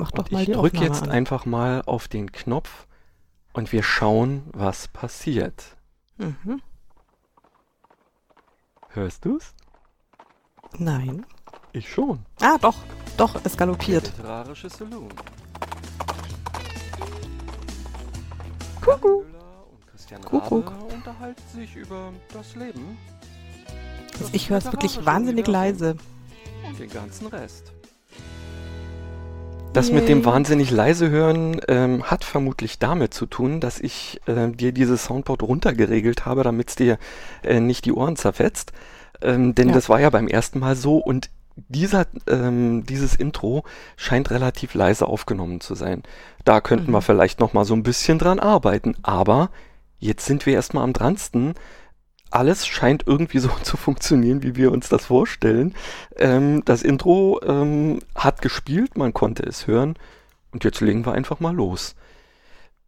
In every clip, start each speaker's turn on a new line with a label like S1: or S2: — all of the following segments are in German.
S1: mach doch
S2: Und
S1: mal
S2: ich
S1: die
S2: drücke
S1: Aufnahme
S2: jetzt
S1: an.
S2: einfach mal auf den Knopf und wir schauen, was passiert.
S1: Mhm.
S2: Hörst du's?
S1: Nein.
S2: Ich schon.
S1: Ah, doch, doch, es galoppiert.
S2: Literarische Saloon.
S1: Kuckuck.
S2: Müller und Christian
S1: Kuckuck.
S2: Unterhalten sich über das Leben. das
S1: Ich höre es wirklich wahnsinnig leise.
S2: Und den ganzen Rest. Das mit dem wahnsinnig leise hören ähm, hat vermutlich damit zu tun, dass ich äh, dir dieses Soundboard runtergeregelt habe, damit es dir äh, nicht die Ohren zerfetzt. Ähm, denn
S1: Ja.
S2: das war ja beim ersten Mal so und dieser, ähm, dieses Intro scheint relativ leise aufgenommen zu sein. Da könnten
S1: Mhm.
S2: wir vielleicht noch mal so ein bisschen dran arbeiten. Aber jetzt sind wir erstmal am dransten. Alles scheint irgendwie so zu funktionieren, wie wir uns das vorstellen. Ähm, das Intro ähm, hat gespielt, man konnte es hören. Und jetzt legen wir einfach mal los.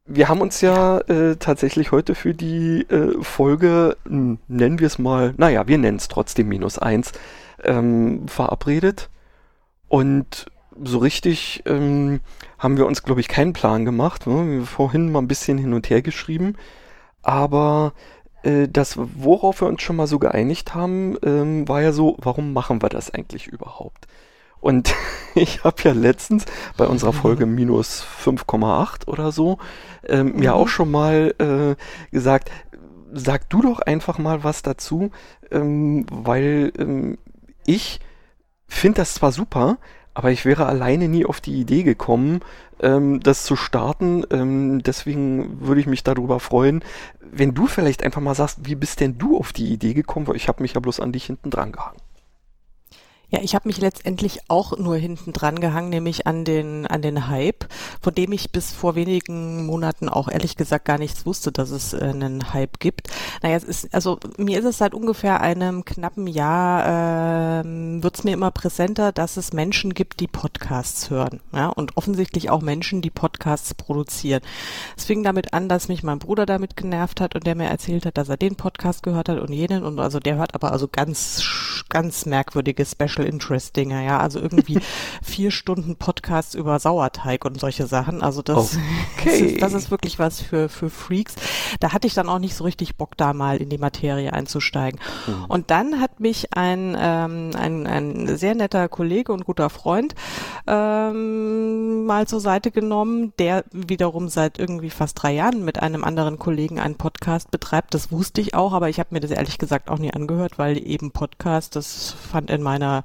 S2: Wir haben uns ja äh, tatsächlich heute für die äh, Folge, nennen wir es mal, naja, wir nennen es trotzdem minus eins, ähm, verabredet. Und so richtig ähm, haben wir uns, glaube ich, keinen Plan gemacht. Ne? Wir haben vorhin mal ein bisschen hin und her geschrieben. Aber das, worauf wir uns schon mal so geeinigt haben, ähm, war ja so, warum machen wir das eigentlich überhaupt? Und ich habe ja letztens bei unserer Folge minus 5,8 oder so ähm, mir
S1: Mhm.
S2: auch schon mal äh, gesagt, sag du doch einfach mal was dazu, ähm, weil ähm, ich finde das zwar super, aber ich wäre alleine nie auf die Idee gekommen, ähm, das zu starten. Ähm, deswegen würde ich mich darüber freuen, wenn du vielleicht einfach mal sagst, wie bist denn du auf die Idee gekommen? Weil ich habe mich ja bloß an dich hinten dran gehangen.
S1: Ja, ich habe mich letztendlich auch nur hinten dran gehangen, nämlich an den an den Hype, von dem ich bis vor wenigen Monaten auch ehrlich gesagt gar nichts wusste, dass es äh, einen Hype gibt. Naja, es ist also mir ist es seit ungefähr einem knappen Jahr ähm, wird es mir immer präsenter, dass es Menschen gibt, die Podcasts hören, ja und offensichtlich auch Menschen, die Podcasts produzieren. Es fing damit an, dass mich mein Bruder damit genervt hat und der mir erzählt hat, dass er den Podcast gehört hat und jenen und also der hört aber also ganz ganz merkwürdige Special Interest Dinge, ja, also irgendwie vier Stunden Podcasts über Sauerteig und solche Sachen. Also das,
S2: Okay.
S1: das, ist, das ist wirklich was für für Freaks. Da hatte ich dann auch nicht so richtig Bock, da mal in die Materie einzusteigen.
S2: Mhm.
S1: Und dann hat mich ein ähm, ein, ein sehr netter Kollege und guter Freund ähm, mal zur Seite genommen, der wiederum seit irgendwie fast drei Jahren mit einem anderen Kollegen einen Podcast betreibt. Das wusste ich auch, aber ich habe mir das ehrlich gesagt auch nie angehört, weil eben Podcast, das fand in meiner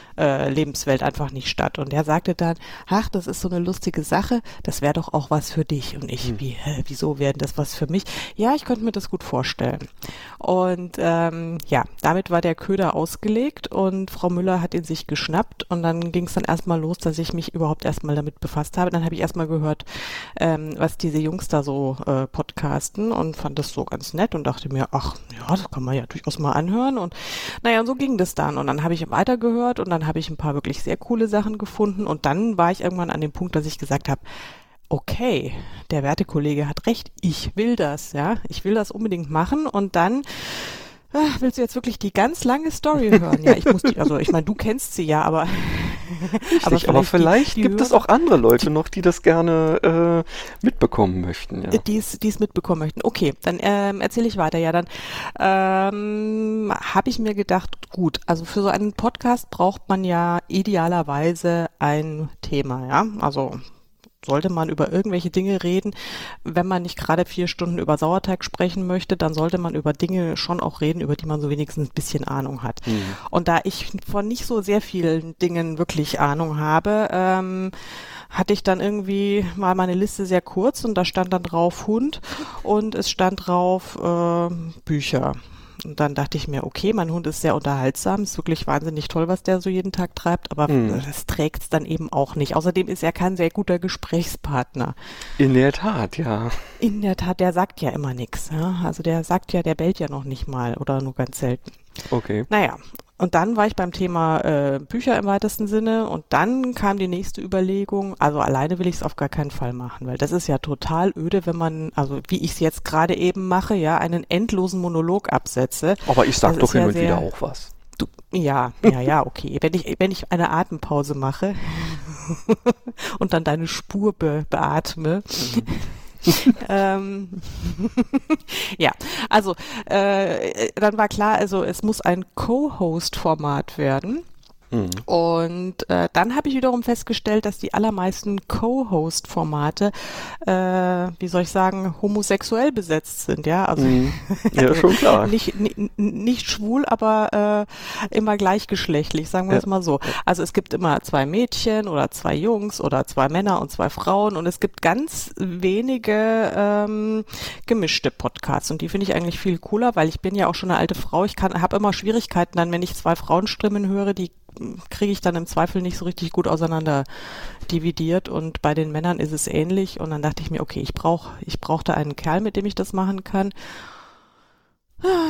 S1: äh, Lebenswelt einfach nicht statt. Und er sagte dann, ach, das ist so eine lustige Sache, das wäre doch auch was für dich. Und ich, wie, hä, wieso wäre das was für mich? Ja, ich könnte mir das gut vorstellen. Und ähm, ja, damit war der Köder ausgelegt und Frau Müller hat ihn sich geschnappt und dann ging es dann erstmal los, dass ich mich überhaupt erstmal damit befasst habe. Dann habe ich erstmal gehört, ähm, was diese Jungs da so äh, podcasten und fand das so ganz nett und dachte mir, ach ja, das kann man ja durchaus mal anhören. Und naja, und so ging das dann. Und dann habe ich weitergehört und dann habe ich ein paar wirklich sehr coole Sachen gefunden. Und dann war ich irgendwann an dem Punkt, dass ich gesagt habe, okay, der Wertekollege hat recht, ich will das, ja, ich will das unbedingt machen. Und dann ah, willst du jetzt wirklich die ganz lange Story hören? Ja, ich muss die, also ich meine, du kennst sie ja, aber
S2: Richtig, aber vielleicht,
S1: die, die
S2: gibt es
S1: Hörer-
S2: auch andere Leute noch, die das gerne äh, mitbekommen möchten. Ja.
S1: die es die es mitbekommen möchten. Okay, dann ähm, erzähle ich weiter. Ja, dann ähm, habe ich mir gedacht, gut, also für so einen Podcast braucht man ja idealerweise ein Thema, ja, also sollte man über irgendwelche Dinge reden. Wenn man nicht gerade vier Stunden über Sauerteig sprechen möchte, dann sollte man über Dinge schon auch reden, über die man so wenigstens ein bisschen Ahnung hat.
S2: Mhm.
S1: Und da ich von nicht so sehr vielen Dingen wirklich Ahnung habe, ähm, hatte ich dann irgendwie mal meine Liste sehr kurz und da stand dann drauf Hund und es stand drauf äh, Bücher. Und dann dachte ich mir, okay, mein Hund ist sehr unterhaltsam, ist wirklich wahnsinnig toll, was der so jeden Tag treibt, aber
S2: Mhm.
S1: das trägt es dann eben auch nicht. Außerdem ist er kein sehr guter Gesprächspartner.
S2: In der Tat, ja.
S1: In der Tat, der sagt ja immer nichts. Ja? Also der sagt ja, der bellt ja noch nicht mal oder nur ganz selten.
S2: Okay.
S1: Naja, und dann war ich beim Thema äh, Bücher im weitesten Sinne und dann kam die nächste Überlegung, also alleine will ich es auf gar keinen Fall machen, weil das ist ja total öde, wenn man, also wie ich es jetzt gerade eben mache, ja, einen endlosen Monolog absetze.
S2: Aber ich sag
S1: Das
S2: doch hin
S1: ja
S2: und wieder auch was.
S1: Du, ja, ja, ja, okay. Wenn ich, wenn ich eine Atempause mache, und dann deine Spur be beatme. Mhm. ähm, ja, also äh, dann war klar, also es muss ein Co-Host-Format werden. Mhm. Und äh, dann habe ich wiederum festgestellt, dass die allermeisten Co-Host-Formate, äh, wie soll ich sagen, homosexuell besetzt sind, ja. Also, mhm.
S2: ja, schon klar.
S1: nicht, nicht, nicht schwul, aber äh, immer gleichgeschlechtlich, sagen wir ja. es mal so. Also es gibt immer zwei Mädchen oder zwei Jungs oder zwei Männer und zwei Frauen und es gibt ganz wenige ähm, gemischte Podcasts und die finde ich eigentlich viel cooler, weil ich bin ja auch schon eine alte Frau. Ich kann habe immer Schwierigkeiten dann, wenn ich zwei Frauenstimmen höre, die kriege ich dann im Zweifel nicht so richtig gut auseinander dividiert und bei den Männern ist es ähnlich und dann dachte ich mir, okay, ich brauche ich brauchte einen Kerl, mit dem ich das machen kann.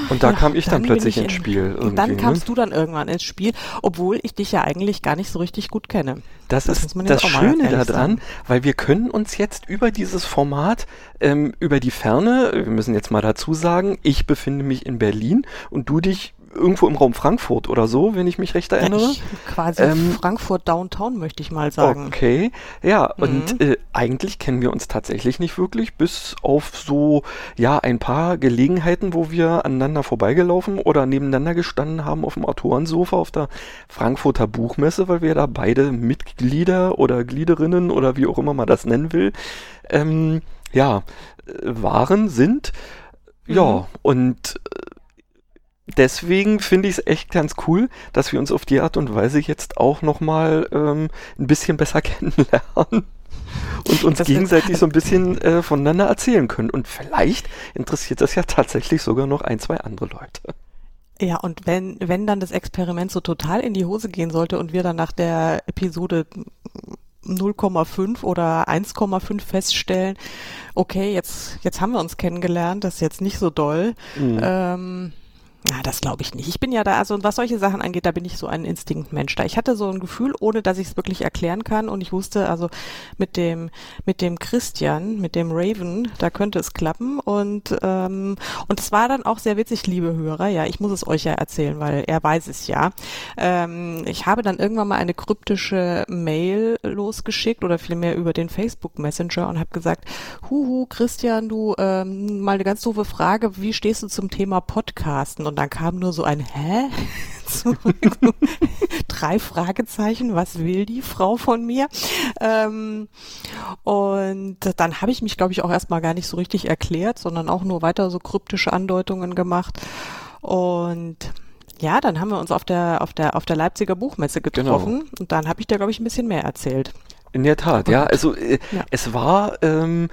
S2: Und da ja, kam ich dann, dann plötzlich ins Spiel.
S1: Und dann ne? kamst du dann irgendwann ins Spiel, obwohl ich dich ja eigentlich gar nicht so richtig gut kenne.
S2: Das, das ist das Schöne daran, weil wir können uns jetzt über dieses Format, ähm, über die Ferne, wir müssen jetzt mal dazu sagen, ich befinde mich in Berlin und du dich irgendwo im Raum Frankfurt oder so, wenn ich mich recht erinnere. Ja, ich,
S1: quasi ähm, Frankfurt Downtown, möchte ich mal sagen.
S2: Okay, ja, mhm. und äh, eigentlich kennen wir uns tatsächlich nicht wirklich, bis auf so, ja, ein paar Gelegenheiten, wo wir aneinander vorbeigelaufen oder nebeneinander gestanden haben auf dem Autorensofa auf der Frankfurter Buchmesse, weil wir da beide Mitglieder oder Gliederinnen oder wie auch immer man das nennen will, ähm, ja, äh, waren, sind. Ja, mhm. und äh, deswegen finde ich es echt ganz cool, dass wir uns auf die Art und Weise jetzt auch nochmal ähm, ein bisschen besser kennenlernen und uns das gegenseitig so ein bisschen äh, voneinander erzählen können. Und vielleicht interessiert das ja tatsächlich sogar noch ein, zwei andere Leute.
S1: Ja, und wenn, wenn dann das Experiment so total in die Hose gehen sollte und wir dann nach der Episode 0,5 oder 1,5 feststellen, okay, jetzt, jetzt haben wir uns kennengelernt, das ist jetzt nicht so doll. Mhm. Ähm, na, das glaube ich nicht. Ich bin ja da, also was solche Sachen angeht, da bin ich so ein Instinktmensch. Da ich hatte so ein Gefühl, ohne dass ich es wirklich erklären kann, und ich wusste, also mit dem mit dem Christian, mit dem Raven, da könnte es klappen. Und ähm, und es war dann auch sehr witzig, liebe Hörer. Ja, ich muss es euch ja erzählen, weil er weiß es ja. Ähm, ich habe dann irgendwann mal eine kryptische Mail losgeschickt oder vielmehr über den Facebook Messenger und habe gesagt, huhu, Christian, du ähm, mal eine ganz doofe Frage, wie stehst du zum Thema Podcasten? Und dann kam nur so ein Hä? zurück. Drei Fragezeichen, was will die Frau von mir? Ähm, und dann habe ich mich, glaube ich, auch erstmal gar nicht so richtig erklärt, sondern auch nur weiter so kryptische Andeutungen gemacht. Und ja, dann haben wir uns auf der, auf der, auf der Leipziger Buchmesse getroffen genau. und dann habe ich da, glaube ich, ein bisschen mehr erzählt.
S2: In der Tat, ja. Also äh, ja. es war ähm,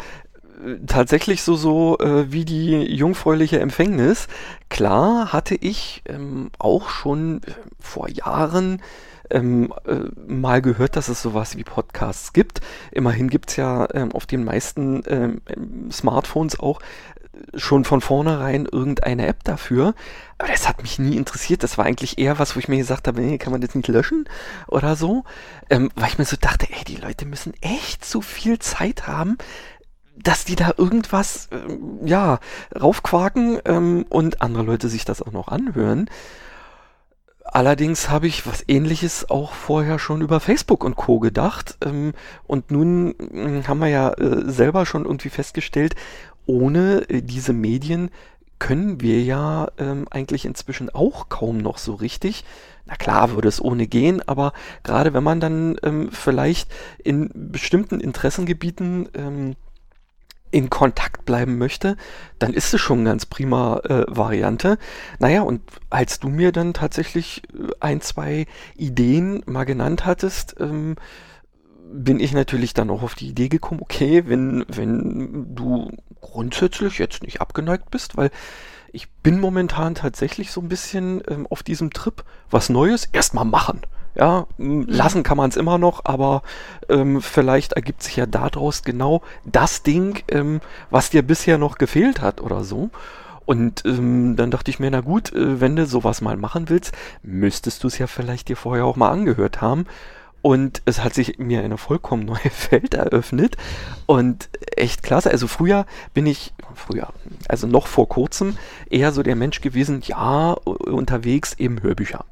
S2: tatsächlich so so äh, wie die jungfräuliche Empfängnis. Klar hatte ich ähm, auch schon äh, vor Jahren ähm, äh, mal gehört, dass es sowas wie Podcasts gibt. Immerhin gibt's ja ähm, auf den meisten ähm, Smartphones auch äh, schon von vornherein irgendeine App dafür. Aber das hat mich nie interessiert. Das war eigentlich eher was, wo ich mir gesagt habe, nee, kann man das nicht löschen oder so. Ähm, weil ich mir so dachte, ey, die Leute müssen echt so viel Zeit haben, dass die da irgendwas, äh, ja, raufquaken ähm, und andere Leute sich das auch noch anhören. Allerdings habe ich was ähnliches auch vorher schon über Facebook und Co. gedacht. Ähm, und nun äh, haben wir ja äh, selber schon irgendwie festgestellt, ohne äh, diese Medien können wir ja ähm, eigentlich inzwischen auch kaum noch so richtig. Na klar würde es ohne gehen, aber gerade wenn man dann ähm, vielleicht in bestimmten Interessengebieten ähm, in Kontakt bleiben möchte, dann ist es schon eine ganz prima äh, Variante. Naja, und als du mir dann tatsächlich äh, ein, zwei Ideen mal genannt hattest, ähm, bin ich natürlich dann auch auf die Idee gekommen, okay, wenn, wenn du grundsätzlich jetzt nicht abgeneigt bist, weil ich bin momentan tatsächlich so ein bisschen ähm, auf diesem Trip, was Neues erstmal machen. Ja, mhm. lassen kann man es immer noch, aber ähm, vielleicht ergibt sich ja daraus genau das Ding, ähm, was dir bisher noch gefehlt hat oder so. Und ähm, dann dachte ich mir, na gut, äh, wenn du sowas mal machen willst, müsstest du es ja vielleicht dir vorher auch mal angehört haben. Und es hat sich mir eine vollkommen neue Welt eröffnet. Und echt klasse. Also früher bin ich, früher, also noch vor kurzem, eher so der Mensch gewesen, ja, unterwegs eben Hörbücher.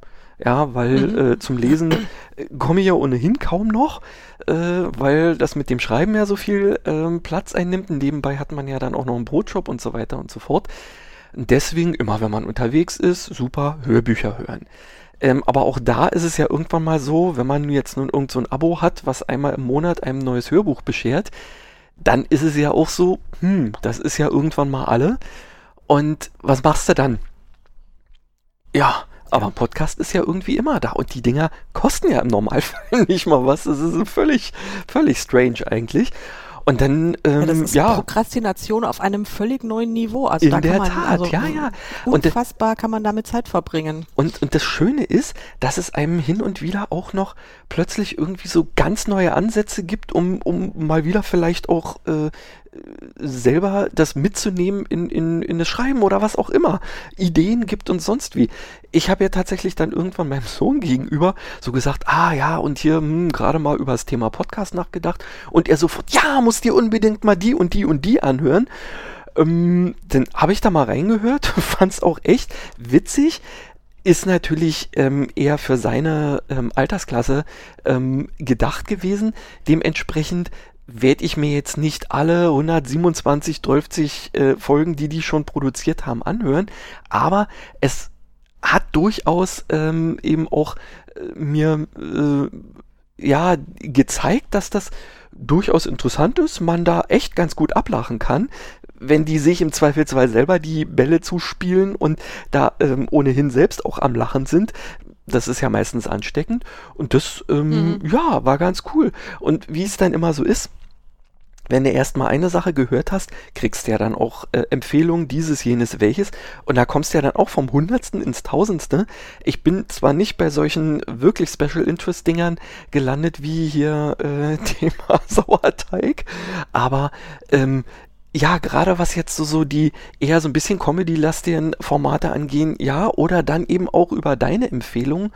S2: Ja, weil
S1: Mhm.
S2: äh, zum Lesen äh, komme ich ja ohnehin kaum noch, äh, weil das mit dem Schreiben ja so viel ähm, Platz einnimmt. Und nebenbei hat man ja dann auch noch einen Brotjob und so weiter und so fort. Deswegen, immer wenn man unterwegs ist, super Hörbücher hören. Ähm, aber auch da ist es ja irgendwann mal so, wenn man jetzt nun irgend so ein Abo hat, was einmal im Monat einem neues Hörbuch beschert, dann ist es ja auch so, hm, das ist ja irgendwann mal alle. Und was machst du dann? Ja, aber ein Podcast ist ja irgendwie immer da und die Dinger kosten ja im Normalfall nicht mal was. Das ist völlig, völlig strange eigentlich. Und dann, ähm,
S1: Ja, das ist
S2: ja,
S1: Prokrastination auf einem völlig neuen Niveau. Also
S2: In
S1: da
S2: der
S1: kann man,
S2: Tat,
S1: also
S2: ja, ja. Und
S1: unfassbar kann man damit Zeit verbringen.
S2: Und, und das Schöne ist, dass es einem hin und wieder auch noch plötzlich irgendwie so ganz neue Ansätze gibt, um, um mal wieder vielleicht auch äh, selber das mitzunehmen in, in, in das Schreiben oder was auch immer. Ideen gibt und sonst wie. Ich habe ja tatsächlich dann irgendwann meinem Sohn gegenüber so gesagt, ah ja, und hier hm, gerade mal über das Thema Podcast nachgedacht. Und er sofort, ja, musst dir unbedingt mal die und die und die anhören. Ähm, dann habe ich da mal reingehört, fand es auch echt witzig. Ist natürlich ähm, eher für seine ähm, Altersklasse ähm, gedacht gewesen. Dementsprechend werde ich mir jetzt nicht alle 127, 12 äh, Folgen, die die schon produziert haben, anhören. Aber es hat durchaus ähm, eben auch äh, mir äh, ja gezeigt, dass das durchaus interessant ist, man da echt ganz gut ablachen kann, wenn die sich im Zweifelsfall selber die Bälle zuspielen und da ähm, ohnehin selbst auch am Lachen sind. Das ist ja meistens ansteckend. Und das, ähm, ja, war ganz cool. Und wie es dann immer so ist, wenn du erstmal eine Sache gehört hast, kriegst du ja dann auch äh, Empfehlungen, dieses, jenes, welches. Und da kommst du ja dann auch vom Hundertsten ins Tausendste. Ich bin zwar nicht bei solchen wirklich Special Interest Dingern gelandet, wie hier äh, Thema Sauerteig, aber ähm, ja, gerade was jetzt so, so die eher so ein bisschen Comedy-lastigen Formate angehen, ja, oder dann eben auch über deine Empfehlung,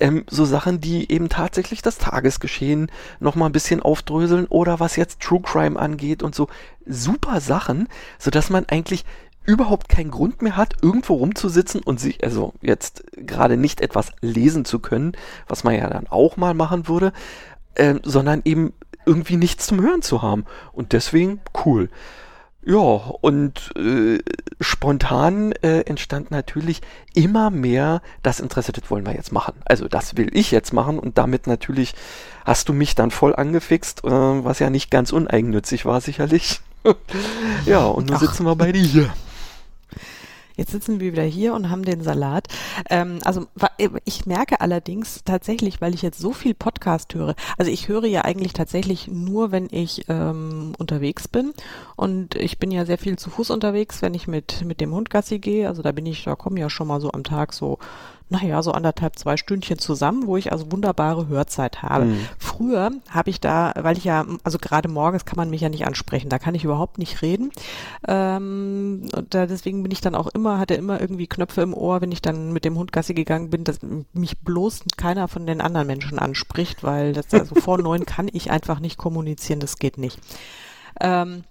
S2: ähm, so Sachen, die eben tatsächlich das Tagesgeschehen nochmal ein bisschen aufdröseln oder was jetzt True Crime angeht und so super Sachen, sodass man eigentlich überhaupt keinen Grund mehr hat, irgendwo rumzusitzen und sich, also jetzt gerade nicht etwas lesen zu können, was man ja dann auch mal machen würde, ähm, sondern eben irgendwie nichts zum Hören zu haben. Und deswegen cool. Ja, und äh, spontan äh, entstand natürlich immer mehr das Interesse, das wollen wir jetzt machen. Also das will ich jetzt machen und damit natürlich hast du mich dann voll angefixt, äh, was ja nicht ganz uneigennützig war sicherlich. ja, und nun
S1: Ach.
S2: sitzen wir bei dir hier.
S1: Jetzt sitzen wir wieder hier und haben den Salat. Ähm, also ich merke allerdings tatsächlich, weil ich jetzt so viel Podcast höre. Also ich höre ja eigentlich tatsächlich nur, wenn ich ähm, unterwegs bin. Und ich bin ja sehr viel zu Fuß unterwegs, wenn ich mit mit dem Hund Gassi gehe. Also da bin ich, da kommen ja schon mal so am Tag so naja, so anderthalb, zwei Stündchen zusammen, wo ich also wunderbare Hörzeit habe.
S2: Mhm.
S1: Früher habe ich da, weil ich ja, also gerade morgens kann man mich ja nicht ansprechen, da kann ich überhaupt nicht reden. Ähm, und da, deswegen bin ich dann auch immer, hatte immer irgendwie Knöpfe im Ohr, wenn ich dann mit dem Hund Gassi gegangen bin, dass mich bloß keiner von den anderen Menschen anspricht, weil das also vor neun kann ich einfach nicht kommunizieren, das geht nicht. Ähm,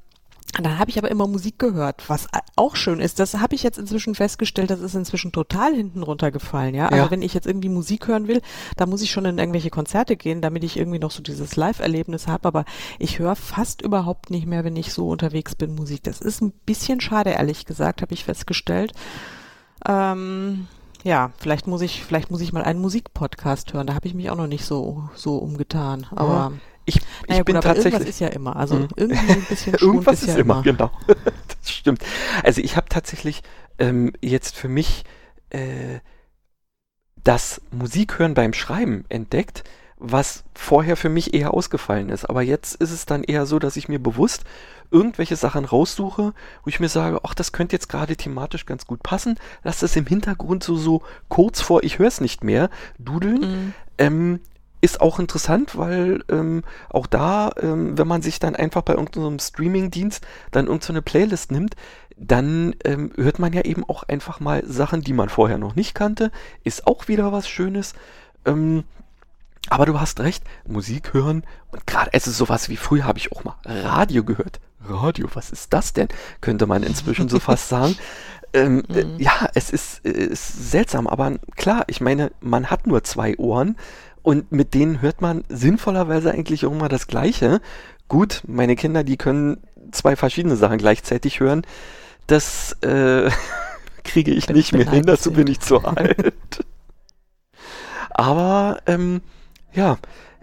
S1: dann habe ich aber immer Musik gehört, was auch schön ist. Das habe ich jetzt inzwischen festgestellt, das ist inzwischen total hinten runtergefallen, ja. Also
S2: Ja.
S1: wenn ich jetzt irgendwie Musik hören will, da muss ich schon in irgendwelche Konzerte gehen, damit ich irgendwie noch so dieses Live-Erlebnis habe. Aber ich höre fast überhaupt nicht mehr, wenn ich so unterwegs bin, Musik. Das ist ein bisschen schade, ehrlich gesagt, habe ich festgestellt. Ähm, ja, vielleicht muss ich, vielleicht muss ich mal einen Musikpodcast hören. Da habe ich mich auch noch nicht so so umgetan. Aber
S2: Ich, ich
S1: naja,
S2: bin
S1: gut, aber irgendwas
S2: tatsächlich.
S1: ist ja immer. Also
S2: Mhm.
S1: irgendwie ein bisschen
S2: Irgendwas
S1: ist ja
S2: immer,
S1: immer.
S2: genau. das stimmt. Also ich habe tatsächlich ähm, jetzt für mich äh, das Musikhören beim Schreiben entdeckt, was vorher für mich eher ausgefallen ist. Aber jetzt ist es dann eher so, dass ich mir bewusst irgendwelche Sachen raussuche, wo ich mir sage, ach, das könnte jetzt gerade thematisch ganz gut passen. Lass das im Hintergrund so, so kurz vor, ich höre es nicht mehr, dudeln.
S1: Mhm.
S2: Ähm, ist auch interessant, weil ähm, auch da, ähm, wenn man sich dann einfach bei irgendeinem Streaming-Dienst dann irgendeine Playlist nimmt, dann ähm, hört man ja eben auch einfach mal Sachen, die man vorher noch nicht kannte. Ist auch wieder was Schönes. Ähm, aber du hast recht, Musik hören und gerade es ist sowas wie früher habe ich auch mal Radio gehört. Radio, was ist das denn? Könnte man inzwischen so fast sagen. ähm, äh, mhm. ja, es ist, äh, ist seltsam, aber klar, ich meine, man hat nur zwei Ohren und mit denen hört man sinnvollerweise eigentlich auch immer das Gleiche. Gut, meine Kinder, die können zwei verschiedene Sachen gleichzeitig hören. Das äh, kriege ich nicht mehr hin, dazu bin ich zu alt. Aber ähm, ja,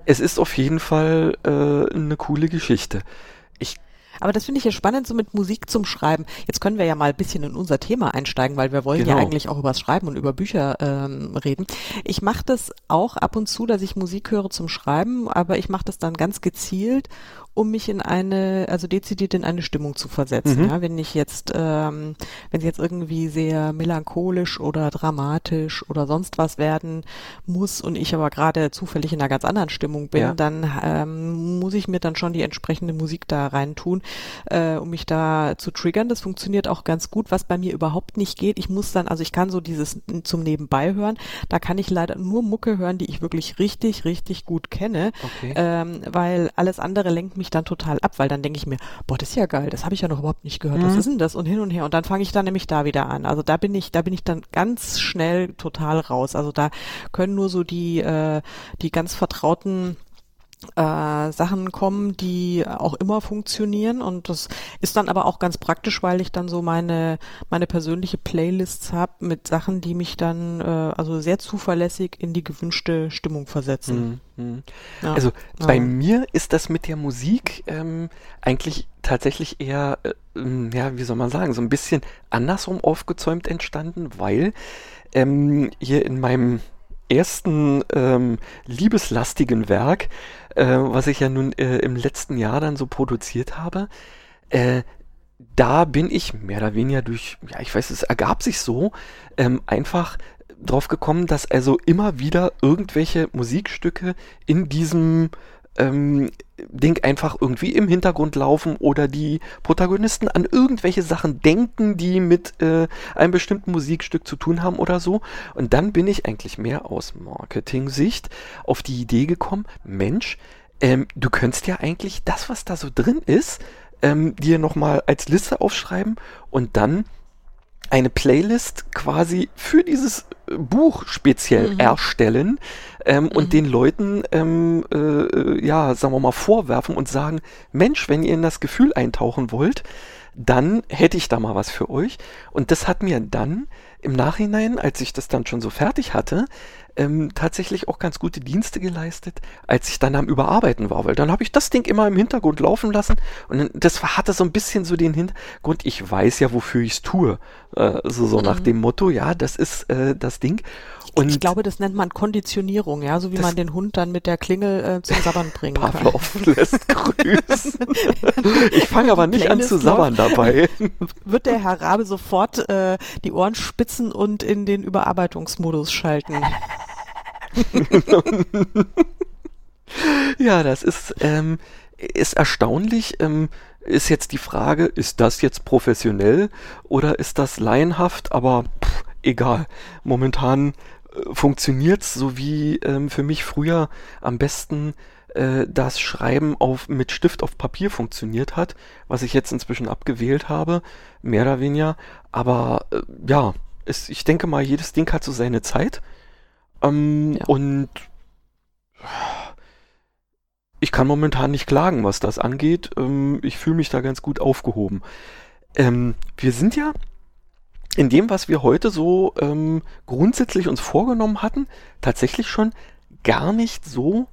S2: es ist auf jeden Fall äh, eine coole Geschichte.
S1: Aber das finde ich ja spannend, so mit Musik zum Schreiben. Jetzt können wir ja mal ein bisschen in unser Thema einsteigen, weil wir wollen genau. ja eigentlich auch über das Schreiben und über Bücher ähm, reden. Ich mache das auch ab und zu, dass ich Musik höre zum Schreiben, aber ich mache das dann ganz gezielt um mich in eine, also dezidiert in eine Stimmung zu versetzen. Mhm. Ja, wenn ich jetzt, ähm, wenn es jetzt irgendwie sehr melancholisch oder dramatisch oder sonst was werden muss und ich aber gerade zufällig in einer ganz anderen Stimmung bin, ja. dann ähm, muss ich mir dann schon die entsprechende Musik da rein tun, äh, um mich da zu triggern. Das funktioniert auch ganz gut. Was bei mir überhaupt nicht geht, ich muss dann, also ich kann so dieses zum Nebenbei hören, da kann ich leider nur Mucke hören, die ich wirklich richtig, richtig gut kenne, okay. ähm, weil alles andere lenkt mich mich dann total ab, weil dann denke ich mir, boah, das ist ja geil, das habe ich ja noch überhaupt nicht gehört. Mhm. Was ist denn das? Und hin und her. Und dann fange ich dann nämlich da wieder an. Also da bin ich, da bin ich dann ganz schnell total raus. Also da können nur so die, äh, die ganz vertrauten äh, Sachen kommen, die auch immer funktionieren und das ist dann aber auch ganz praktisch, weil ich dann so meine meine persönliche Playlists habe mit Sachen, die mich dann äh, also sehr zuverlässig in die gewünschte Stimmung versetzen.
S2: Mhm. Mhm. Ja. Also bei ja. mir ist das mit der Musik ähm, eigentlich tatsächlich eher äh, ähm, ja wie soll man sagen so ein bisschen andersrum aufgezäumt entstanden, weil ähm, hier in meinem ersten ähm, liebeslastigen Werk, äh, was ich ja nun äh, im letzten Jahr dann so produziert habe, äh, da bin ich mehr oder weniger durch, ja, ich weiß, es ergab sich so, ähm, einfach drauf gekommen, dass also immer wieder irgendwelche Musikstücke in diesem ähm, Ding einfach irgendwie im Hintergrund laufen oder die Protagonisten an irgendwelche Sachen denken, die mit äh, einem bestimmten Musikstück zu tun haben oder so. Und dann bin ich eigentlich mehr aus Marketing-Sicht auf die Idee gekommen, Mensch, ähm, du könntest ja eigentlich das, was da so drin ist, ähm, dir nochmal als Liste aufschreiben und dann eine Playlist quasi für dieses äh, Buch speziell mhm. erstellen ähm, mhm. und den Leuten, ähm, äh, äh, ja, sagen wir mal, vorwerfen und sagen, Mensch, wenn ihr in das Gefühl eintauchen wollt, dann hätte ich da mal was für euch. Und das hat mir dann im Nachhinein, als ich das dann schon so fertig hatte, ähm, tatsächlich auch ganz gute Dienste geleistet, als ich dann am Überarbeiten war, weil dann habe ich das Ding immer im Hintergrund laufen lassen und das hatte so ein bisschen so den Hintergrund, ich weiß ja, wofür ich es tue. Äh, so, so mhm. nach dem Motto, ja, das ist äh, das Ding.
S1: Und ich glaube, das nennt man Konditionierung, ja, so wie man den Hund dann mit der Klingel äh, zum Sabbern bringen
S2: Pavlov kann. lässt grüßen. ich fange aber nicht an zu sabbern dabei.
S1: Wird der Herr Rabe sofort äh, die Ohren spitzen und in den Überarbeitungsmodus schalten?
S2: ja, das ist, ähm, ist erstaunlich. Ähm, ist jetzt die Frage, ist das jetzt professionell oder ist das laienhaft? Aber pff, egal. Momentan äh, funktioniert es so wie ähm, für mich früher am besten äh, das Schreiben auf, mit Stift auf Papier funktioniert hat, was ich jetzt inzwischen abgewählt habe, mehr oder weniger. Aber äh, ja, es, ich denke mal, jedes Ding hat so seine Zeit. Ähm, ja. Und ich kann momentan nicht klagen, was das angeht. Ähm, ich fühle mich da ganz gut aufgehoben. Ähm, wir sind ja in dem, was wir heute so ähm, grundsätzlich uns vorgenommen hatten, tatsächlich schon gar nicht so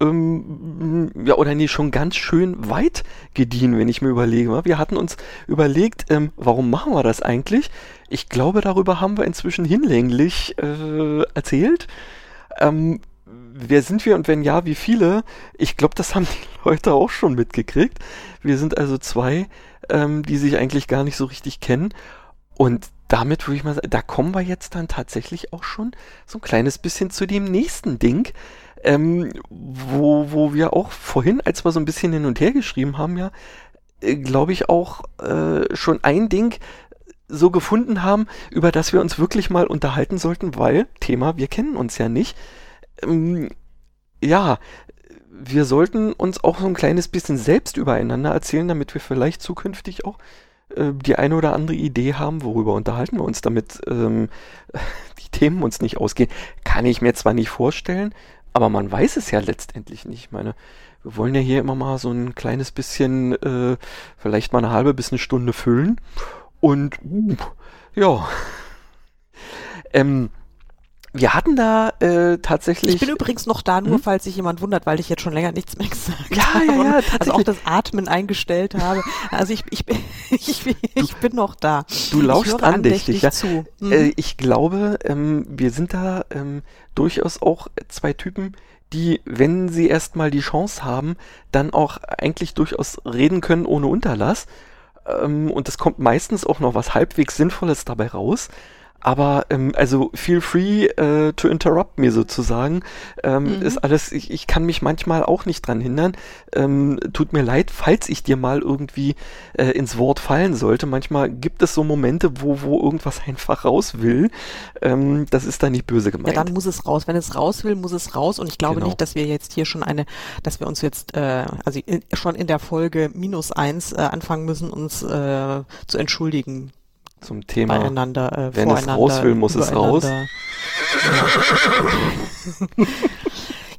S2: ähm, ja, oder nee, schon ganz schön weit gediehen, wenn ich mir überlege. Wir hatten uns überlegt, ähm, warum machen wir das eigentlich? Ich glaube, darüber haben wir inzwischen hinlänglich äh, erzählt. Ähm, wer sind wir und wenn ja, wie viele? Ich glaube, das haben die Leute auch schon mitgekriegt. Wir sind also zwei, ähm, die sich eigentlich gar nicht so richtig kennen. Und damit würde ich mal sagen, da kommen wir jetzt dann tatsächlich auch schon so ein kleines bisschen zu dem nächsten Ding, ähm, wo, wo wir auch vorhin, als wir so ein bisschen hin und her geschrieben haben, ja, äh, glaube ich auch äh, schon ein Ding so gefunden haben, über das wir uns wirklich mal unterhalten sollten, weil Thema, wir kennen uns ja nicht. Ähm, ja, wir sollten uns auch so ein kleines bisschen selbst übereinander erzählen, damit wir vielleicht zukünftig auch äh, die eine oder andere Idee haben, worüber unterhalten wir uns, damit ähm, die Themen uns nicht ausgehen, kann ich mir zwar nicht vorstellen, aber man weiß es ja letztendlich nicht. Ich meine, wir wollen ja hier immer mal so ein kleines bisschen, äh, vielleicht mal eine halbe bis eine Stunde füllen. Und uh, ja. Ähm, wir hatten da äh, tatsächlich.
S1: Ich bin übrigens noch da, nur hm? falls sich jemand wundert, weil ich jetzt schon länger nichts mehr gesagt
S2: ja, habe. Ja, ja,
S1: also auch das Atmen eingestellt habe. Also ich, ich, ich, ich bin noch da.
S2: Du lauschst andächtig, ja. Zu. Hm. Äh, ich glaube, ähm, wir sind da ähm, durchaus auch zwei Typen, die, wenn sie erstmal die Chance haben, dann auch eigentlich durchaus reden können ohne Unterlass. Ähm, und es kommt meistens auch noch was halbwegs Sinnvolles dabei raus. Aber ähm, also feel free äh, to interrupt me sozusagen. Ähm, mhm. Ist alles, ich, ich kann mich manchmal auch nicht dran hindern. Ähm, tut mir leid, falls ich dir mal irgendwie äh, ins Wort fallen sollte. Manchmal gibt es so Momente, wo, wo irgendwas einfach raus will. Ähm, das ist dann nicht böse gemeint.
S1: Ja, dann muss es raus. Wenn es raus will, muss es raus. Und ich glaube genau. nicht, dass wir jetzt hier schon eine, dass wir uns jetzt, äh, also in, schon in der Folge minus eins äh, anfangen müssen, uns äh, zu entschuldigen
S2: zum Thema.
S1: Beieinander,
S2: äh, Wenn es raus will, muss es raus. Ja,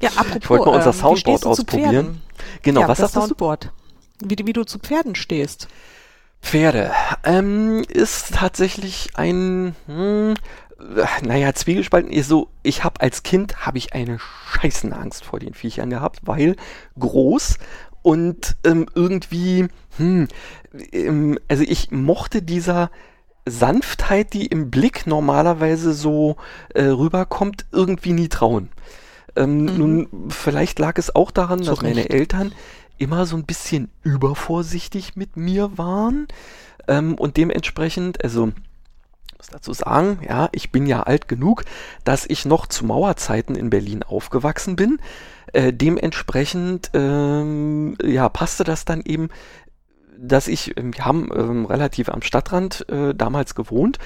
S1: ja apropos.
S2: Ich wollte mal unser ähm, Soundboard ausprobieren.
S1: Genau, ja, was das Soundboard? Wie, wie du zu Pferden stehst.
S2: Pferde ähm, ist tatsächlich ein, hm, naja, zwiegespalten. So, ich habe als Kind habe ich eine scheißende Angst vor den Viechern gehabt, weil groß und ähm, irgendwie, hm, ähm, also ich mochte dieser Sanftheit, die im Blick normalerweise so äh, rüberkommt, irgendwie nie trauen. Ähm, mhm. Nun, vielleicht lag es auch daran, Zu dass Recht. meine Eltern immer so ein bisschen übervorsichtig mit mir waren ähm, und dementsprechend, also muss dazu sagen, ja, ich bin ja alt genug, dass ich noch zu Mauerzeiten in Berlin aufgewachsen bin. Äh, dementsprechend ähm, ja, passte das dann eben dass ich, ähm, wir haben ähm, relativ am Stadtrand äh, damals gewohnt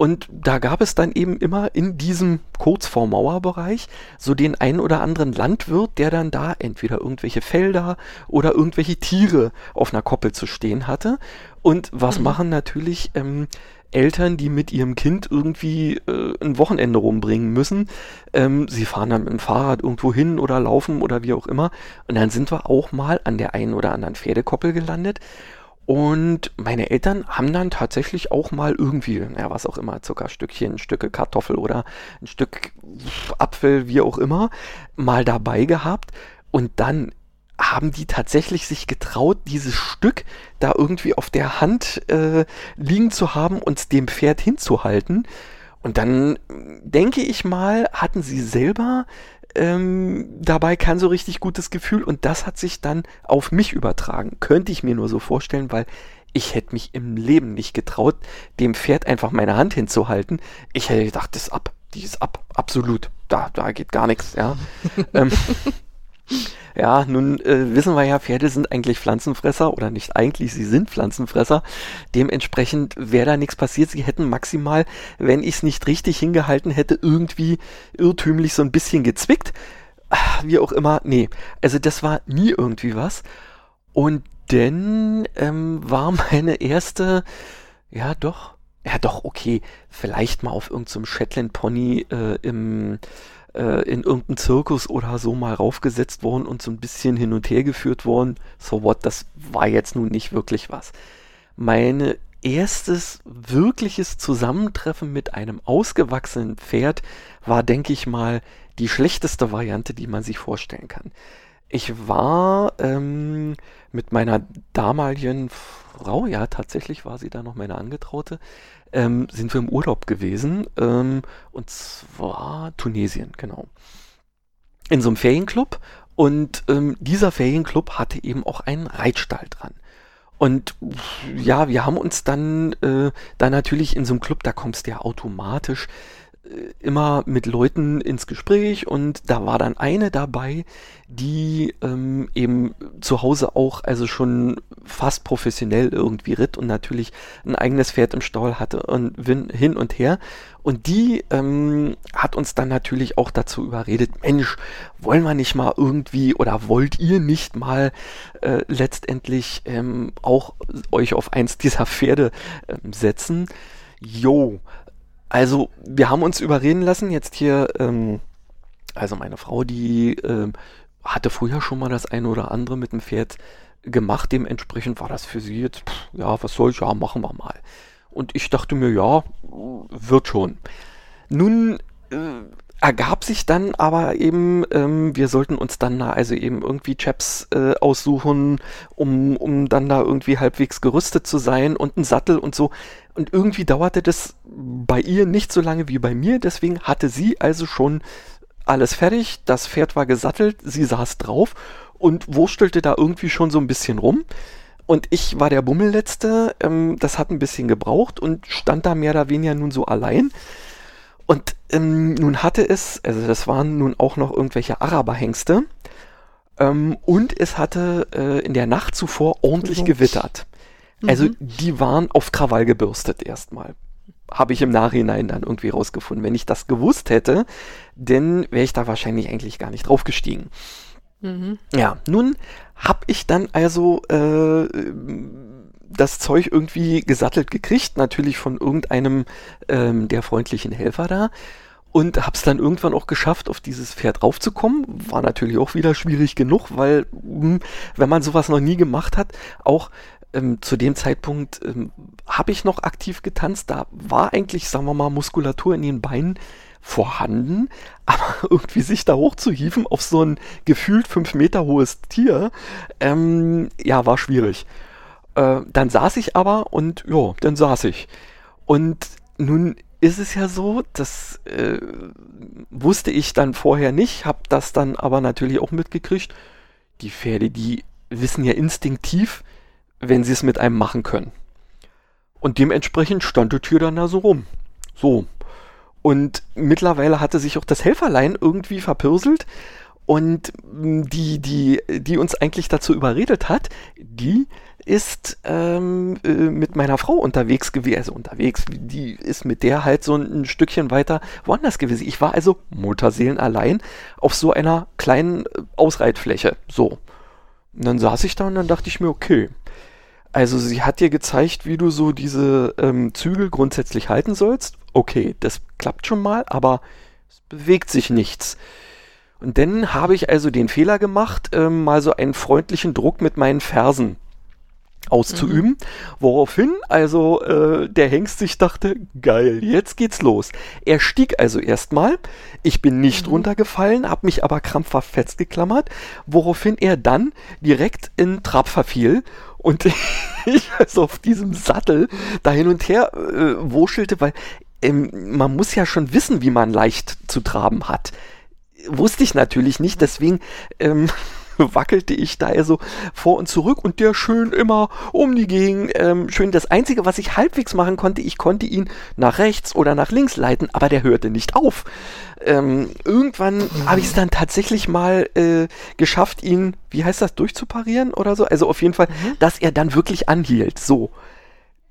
S2: und da gab es dann eben immer in diesem kurz vor Mauerbereich so den einen oder anderen Landwirt, der dann da entweder irgendwelche Felder oder irgendwelche Tiere auf einer Koppel zu stehen hatte. Und was mhm. machen natürlich ähm, Eltern, die mit ihrem Kind irgendwie äh, ein Wochenende rumbringen müssen. Ähm, sie fahren dann mit dem Fahrrad irgendwo hin oder laufen oder wie auch immer. Und dann sind wir auch mal an der einen oder anderen Pferdekoppel gelandet. Und meine Eltern haben dann tatsächlich auch mal irgendwie, naja, was auch immer, Zuckerstückchen, Stücke Kartoffel oder ein Stück Apfel, wie auch immer, mal dabei gehabt. Und dann haben die tatsächlich sich getraut, dieses Stück da irgendwie auf der Hand äh, liegen zu haben und dem Pferd hinzuhalten. Und dann denke ich mal, hatten sie selber ähm, dabei kein so richtig gutes Gefühl und das hat sich dann auf mich übertragen. Könnte ich mir nur so vorstellen, weil ich hätte mich im Leben nicht getraut, dem Pferd einfach meine Hand hinzuhalten. Ich hätte gedacht, das ist ab, die ist ab, absolut. Da, da geht gar nichts, ja. ähm, ja, nun äh, wissen wir ja, Pferde sind eigentlich Pflanzenfresser oder nicht eigentlich, sie sind Pflanzenfresser. Dementsprechend wäre da nichts passiert. Sie hätten maximal, wenn ich es nicht richtig hingehalten hätte, irgendwie irrtümlich so ein bisschen gezwickt. Ach, wie auch immer, nee. Also das war nie irgendwie was. Und dann ähm, war meine erste, ja doch, ja doch, okay, vielleicht mal auf irgendeinem so Shetland Pony äh, im äh, in irgendeinen Zirkus oder so mal raufgesetzt worden und so ein bisschen hin und her geführt worden. So what, das war jetzt nun nicht wirklich was. Meine erstes wirkliches Zusammentreffen mit einem ausgewachsenen Pferd war, denke ich mal, die schlechteste Variante, die man sich vorstellen kann. Ich war ähm, mit meiner damaligen Frau, ja tatsächlich war sie da noch meine Angetraute, ähm, sind wir im Urlaub gewesen. Ähm, und zwar Tunesien, genau. In so einem Ferienclub. Und ähm, dieser Ferienclub hatte eben auch einen Reitstall dran. Und ja, wir haben uns dann, äh, da natürlich in so einem Club, da kommst du ja automatisch immer mit Leuten ins Gespräch und da war dann eine dabei, die ähm, eben zu Hause auch also schon fast professionell irgendwie ritt und natürlich ein eigenes Pferd im Stall hatte und hin und her. Und die ähm, hat uns dann natürlich auch dazu überredet, Mensch, wollen wir nicht mal irgendwie oder wollt ihr nicht mal äh, letztendlich ähm, auch euch auf eins dieser Pferde ähm, setzen? Jo, also wir haben uns überreden lassen, jetzt hier, ähm, also meine Frau, die ähm, hatte früher schon mal das eine oder andere mit dem Pferd gemacht, dementsprechend war das für sie jetzt, pff, ja, was soll ich, ja, machen wir mal. Und ich dachte mir, ja, wird schon. Nun äh, ergab sich dann aber eben, ähm, wir sollten uns dann da also eben irgendwie Chaps äh, aussuchen, um, um dann da irgendwie halbwegs gerüstet zu sein und einen Sattel und so. Und irgendwie dauerte das bei ihr nicht so lange wie bei mir, deswegen hatte sie also schon alles fertig, das Pferd war gesattelt, sie saß drauf und wurstelte da irgendwie schon so ein bisschen rum. Und ich war der Bummelletzte, ähm, das hat ein bisschen gebraucht und stand da mehr oder weniger nun so allein. Und ähm, nun hatte es, also das waren nun auch noch irgendwelche Araberhengste. Ähm, und es hatte äh, in der Nacht zuvor ordentlich gewittert. Also mhm. die waren auf Krawall gebürstet erstmal. Habe ich im Nachhinein dann irgendwie rausgefunden. Wenn ich das gewusst hätte, dann wäre ich da wahrscheinlich eigentlich gar nicht draufgestiegen. Mhm. Ja, nun habe ich dann also äh, das Zeug irgendwie gesattelt gekriegt, natürlich von irgendeinem ähm, der freundlichen Helfer da. Und hab's dann irgendwann auch geschafft, auf dieses Pferd raufzukommen. War natürlich auch wieder schwierig genug, weil hm, wenn man sowas noch nie gemacht hat, auch ähm, zu dem Zeitpunkt ähm, habe ich noch aktiv getanzt. Da war eigentlich, sagen wir mal, Muskulatur in den Beinen vorhanden, aber irgendwie sich da hochzuhieven auf so ein gefühlt fünf Meter hohes Tier, ähm, ja, war schwierig. Äh, dann saß ich aber und ja, dann saß ich. Und nun ist es ja so, das äh, wusste ich dann vorher nicht, habe das dann aber natürlich auch mitgekriegt. Die Pferde, die wissen ja instinktiv, wenn sie es mit einem machen können. Und dementsprechend stand das Tier dann da so rum. So. Und mittlerweile hatte sich auch das Helferlein irgendwie verpirselt. Und die, die, die uns eigentlich dazu überredet hat, die ist ähm, äh, mit meiner Frau unterwegs gewesen, also unterwegs, die ist mit der halt so ein, ein Stückchen weiter woanders gewesen. Ich war also Mutterseelen allein auf so einer kleinen äh, Ausreitfläche. So. Und dann saß ich da und dann dachte ich mir, okay. Also sie hat dir gezeigt, wie du so diese ähm, Zügel grundsätzlich halten sollst. Okay, das klappt schon mal, aber es bewegt sich nichts. Und dann habe ich also den Fehler gemacht, ähm, mal so einen freundlichen Druck mit meinen Fersen auszuüben. Mhm. Woraufhin also äh, der Hengst sich dachte, geil, jetzt geht's los. Er stieg also erstmal, ich bin nicht mhm. runtergefallen, habe mich aber krampfhaft festgeklammert, woraufhin er dann direkt in Trab verfiel und ich also auf diesem Sattel da hin und her äh, wuschelte, weil ähm, man muss ja schon wissen, wie man leicht zu traben hat. Wusste ich natürlich nicht, deswegen ähm, wackelte ich da so vor und zurück und der schön immer um die Gegend. Ähm, schön, das Einzige, was ich halbwegs machen konnte, ich konnte ihn nach rechts oder nach links leiten, aber der hörte nicht auf. Ähm, irgendwann habe ich es dann tatsächlich mal äh, geschafft, ihn, wie heißt das, durchzuparieren oder so? Also auf jeden Fall, mhm. dass er dann wirklich anhielt. So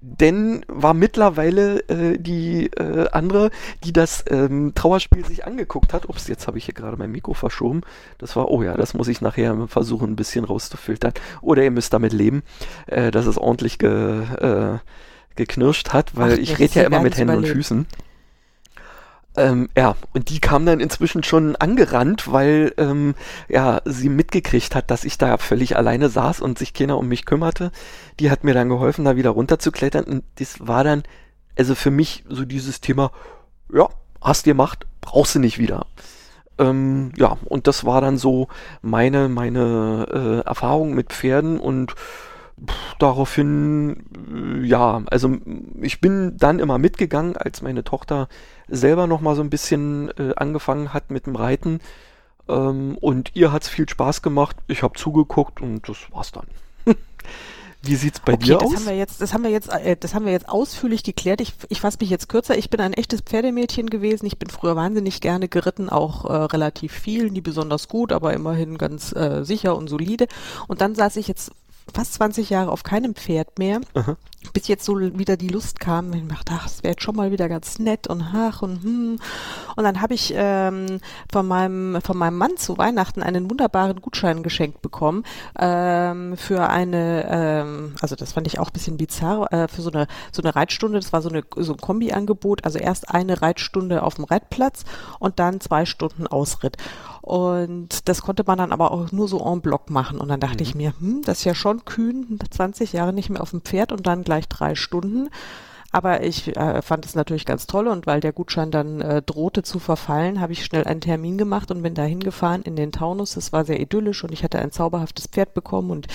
S2: denn war mittlerweile äh, die äh, andere, die das ähm, Trauerspiel sich angeguckt hat. Ups, jetzt habe ich hier gerade mein Mikro verschoben. Das war, oh ja, das muss ich nachher versuchen, ein bisschen rauszufiltern. Oder ihr müsst damit leben, äh, dass es ordentlich ge, äh, geknirscht hat, weil Ach, ich rede ja immer mit Händen überleben. und Füßen. Ähm, ja, und die kam dann inzwischen schon angerannt, weil ähm, ja, sie mitgekriegt hat, dass ich da völlig alleine saß und sich keiner um mich kümmerte. Die hat mir dann geholfen, da wieder runterzuklettern. Und das war dann, also für mich so dieses Thema, ja, hast dir Macht, brauchst du nicht wieder. Ähm, ja, und das war dann so meine, meine äh, Erfahrung mit Pferden und daraufhin, äh, ja, also ich bin dann immer mitgegangen, als meine Tochter selber noch mal so ein bisschen äh, angefangen hat mit dem Reiten. Ähm, und ihr hat es viel Spaß gemacht. Ich habe zugeguckt und das war's dann. wie sieht's bei
S1: okay,
S2: dir
S1: das
S2: aus?
S1: Haben wir jetzt, das haben wir jetzt, äh, das haben wir jetzt ausführlich geklärt. Ich, ich fasse mich jetzt kürzer. Ich bin ein echtes Pferdemädchen gewesen. Ich bin früher wahnsinnig gerne geritten, auch äh, relativ viel, nie besonders gut, aber immerhin ganz äh, sicher und solide. Und dann saß ich jetzt fast 20 Jahre auf keinem Pferd mehr.
S2: Aha.
S1: Bis jetzt so wieder die Lust kam, ich dachte, ach, das wäre jetzt schon mal wieder ganz nett und ach und hm. Und dann habe ich ähm, von meinem von meinem Mann zu Weihnachten einen wunderbaren Gutschein geschenkt bekommen ähm, für eine, ähm, also das fand ich auch ein bisschen bizarr, äh, für so eine so eine Reitstunde. Das war so eine so ein Kombi-Angebot. Also erst eine Reitstunde auf dem Reitplatz und dann zwei Stunden Ausritt. Und das konnte man dann aber auch nur so en bloc machen. Und dann dachte ich mir, hm, das ist ja schon kühn, 20 Jahre nicht mehr auf dem Pferd und dann gleich drei Stunden. Aber ich äh, fand es natürlich ganz toll und weil der Gutschein dann äh, drohte zu verfallen, habe ich schnell einen Termin gemacht und bin da hingefahren in den Taunus. Es war sehr idyllisch und ich hatte ein zauberhaftes Pferd bekommen und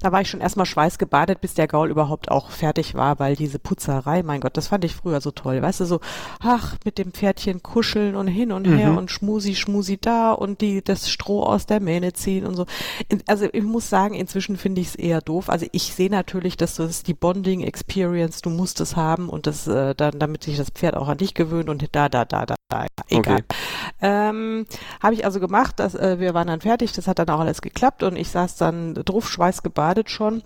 S1: da war ich schon erstmal schweißgebadet, bis der Gaul überhaupt auch fertig war, weil diese Putzerei, mein Gott, das fand ich früher so toll. Weißt du, so, ach, mit dem Pferdchen kuscheln und hin und her
S2: Mhm.
S1: und schmusi, schmusi da und die das Stroh aus der Mähne ziehen und so. Also ich muss sagen, inzwischen finde ich es eher doof. Also ich sehe natürlich, dass das die Bonding Experience, du musst es haben und das äh, dann, damit sich das Pferd auch an dich gewöhnt und da, da, da, da, da. Egal.
S2: Okay.
S1: Ähm, Habe ich also gemacht, dass, äh, wir waren dann fertig, das hat dann auch alles geklappt und ich saß dann drauf, schweißgebadet schon.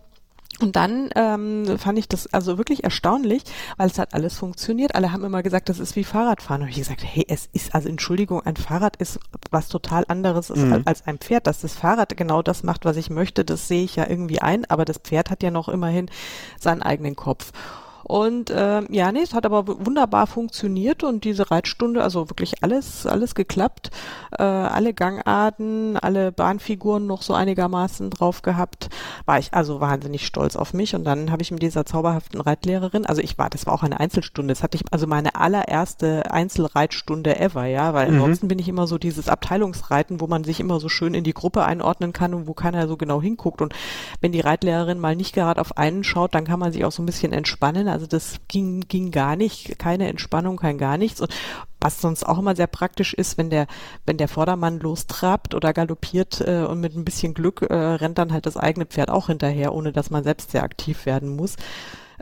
S1: Und dann ähm, fand ich das also wirklich erstaunlich, weil es hat alles funktioniert. Alle haben immer gesagt, das ist wie Fahrradfahren. Und ich gesagt, hey, es ist, also Entschuldigung, ein Fahrrad ist was total anderes
S2: Mhm.
S1: als ein Pferd. Dass das Fahrrad genau das macht, was ich möchte, das sehe ich ja irgendwie ein. Aber das Pferd hat ja noch immerhin seinen eigenen Kopf. Und ähm, ja, nee, es hat aber wunderbar funktioniert und diese Reitstunde, also wirklich alles, alles geklappt. Äh, alle Gangarten, alle Bahnfiguren noch so einigermaßen drauf gehabt. War ich also wahnsinnig stolz auf mich. Und dann habe ich mit dieser zauberhaften Reitlehrerin, also ich war, das war auch eine Einzelstunde, das hatte ich, also meine allererste Einzelreitstunde ever, ja, weil
S2: Mhm.
S1: ansonsten bin ich immer so dieses Abteilungsreiten, wo man sich immer so schön in die Gruppe einordnen kann und wo keiner so genau hinguckt. Und wenn die Reitlehrerin mal nicht gerade auf einen schaut, dann kann man sich auch so ein bisschen entspannen. Also das ging, ging gar nicht, keine Entspannung, kein gar nichts. Und was sonst auch immer sehr praktisch ist, wenn der, wenn der Vordermann lostrabt oder galoppiert äh, und mit ein bisschen Glück äh, rennt dann halt das eigene Pferd auch hinterher, ohne dass man selbst sehr aktiv werden muss.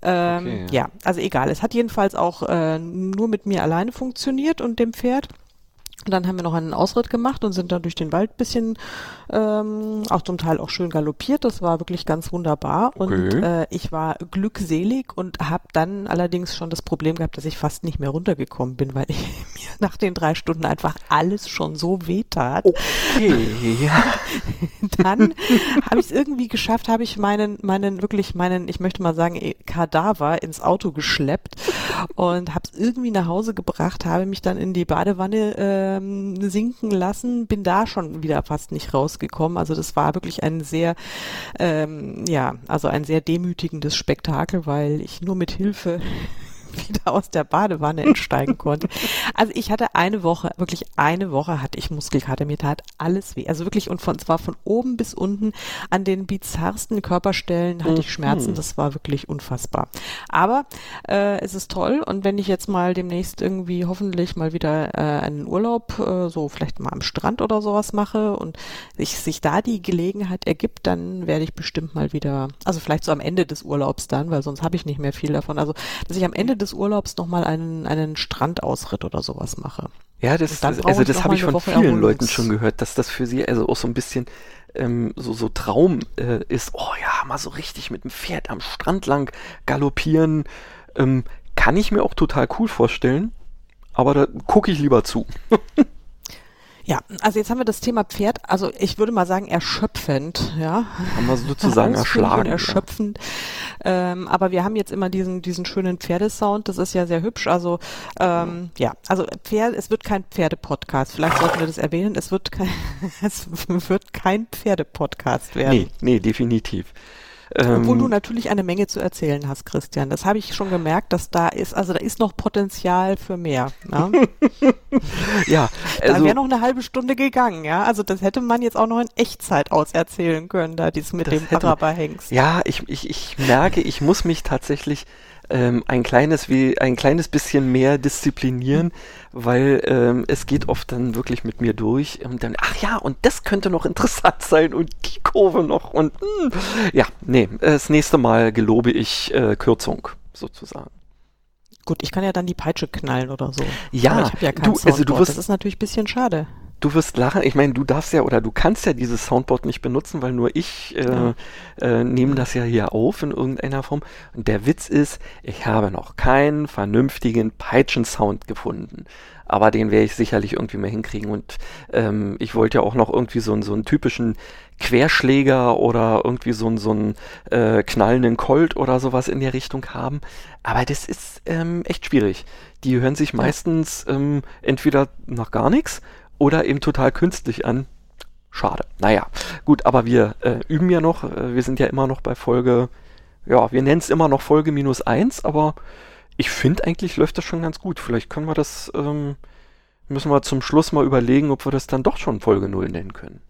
S1: Ähm,
S2: Okay,
S1: ja. also egal. Es hat jedenfalls auch äh, nur mit mir alleine funktioniert und dem Pferd. Und dann haben wir noch einen Ausritt gemacht und sind dann durch den Wald bisschen, ähm, auch zum Teil auch schön galoppiert. Das war wirklich ganz wunderbar. Und
S2: Okay.
S1: äh, ich war glückselig und habe dann allerdings schon das Problem gehabt, dass ich fast nicht mehr runtergekommen bin, weil ich, mir nach den drei Stunden einfach alles schon so wehtat.
S2: Okay, ja.
S1: Dann habe ich es irgendwie geschafft, habe ich meinen, meinen, wirklich meinen, ich möchte mal sagen, eh, Kadaver ins Auto geschleppt und habe es irgendwie nach Hause gebracht, habe mich dann in die Badewanne ähm, sinken lassen, bin da schon wieder fast nicht rausgekommen. Also das war wirklich ein sehr, ähm, ja, also ein sehr demütigendes Spektakel, weil ich nur mit Hilfe wieder aus der Badewanne entsteigen konnte. Also ich hatte eine Woche, wirklich eine Woche hatte ich Muskelkater, mir tat alles weh. Also wirklich und von zwar von oben bis unten an den bizarrsten Körperstellen hatte ich Schmerzen.
S2: Mhm.
S1: Das war wirklich unfassbar. Aber äh, es ist toll und wenn ich jetzt mal demnächst irgendwie hoffentlich mal wieder äh, einen Urlaub, äh, so vielleicht mal am Strand oder sowas mache und sich, sich da die Gelegenheit ergibt, dann werde ich bestimmt mal wieder, also vielleicht so am Ende des Urlaubs dann, weil sonst habe ich nicht mehr viel davon. Also dass ich am Ende des Urlaubs nochmal einen, einen Strandausritt oder sowas mache.
S2: Ja, das,
S1: dann
S2: das also das habe ich von
S1: Woche
S2: vielen
S1: Erholungs-
S2: Leuten schon gehört, dass das für sie also auch so ein bisschen ähm, so, so Traum äh, ist. Oh ja, mal so richtig mit dem Pferd am Strand lang galoppieren. Ähm, kann ich mir auch total cool vorstellen. Aber da gucke ich lieber zu.
S1: Ja, also jetzt haben wir das Thema Pferd, also ich würde mal sagen erschöpfend, ja.
S2: Haben wir sozusagen erschlagen.
S1: Erschöpfend. Ähm, aber wir haben jetzt immer diesen, diesen schönen Pferdesound, das ist ja sehr hübsch. Also ähm, ja, also Pferd, es wird kein Pferdepodcast. Vielleicht sollten wir das erwähnen. Es wird kein, es wird kein Pferdepodcast werden.
S2: Nee, nee, definitiv.
S1: Obwohl du
S2: Ähm,
S1: natürlich eine Menge zu erzählen hast, Christian. Das habe ich schon gemerkt, dass da ist, also da ist noch Potenzial für mehr. Ne?
S2: ja,
S1: da
S2: also
S1: wäre noch eine halbe Stunde gegangen, ja. Also das hätte man jetzt auch noch in Echtzeit auserzählen können, da dies mit dem Araberhengst.
S2: Ja, ich, ich, ich merke, ich muss mich tatsächlich ähm, ein kleines wie ein kleines bisschen mehr disziplinieren, weil ähm, es geht oft dann wirklich mit mir durch und dann ach ja und das könnte noch interessant sein und die Kurve noch und mh. Hm. ja nee das nächste Mal gelobe ich äh, Kürzung sozusagen.
S1: Gut, ich kann ja dann die Peitsche knallen oder so.
S2: Ja,
S1: Aber ich habe ja
S2: du, also du wirst,
S1: das ist natürlich ein bisschen schade
S2: du wirst lachen. Ich meine, du darfst ja oder du kannst ja dieses Soundboard nicht benutzen, weil nur ich äh, ja. äh, nehme das ja hier auf in irgendeiner Form. Und der Witz ist, ich habe noch keinen vernünftigen Peitschen-Sound gefunden. Aber den werde ich sicherlich irgendwie mal hinkriegen. Und ähm, ich wollte ja auch noch irgendwie so, so einen typischen Querschläger oder irgendwie so, so einen äh, knallenden Colt oder sowas in der Richtung haben. Aber das ist ähm, echt schwierig. Die hören sich meistens ähm, entweder nach gar nichts oder eben total künstlich an. Schade. Naja, gut, aber wir äh, üben ja noch. Äh, wir sind ja immer noch bei Folge, ja, wir nennen es immer noch Folge minus eins, aber ich finde eigentlich läuft das schon ganz gut. Vielleicht können wir das, ähm, müssen wir zum Schluss mal überlegen, ob wir das dann doch schon Folge null nennen können.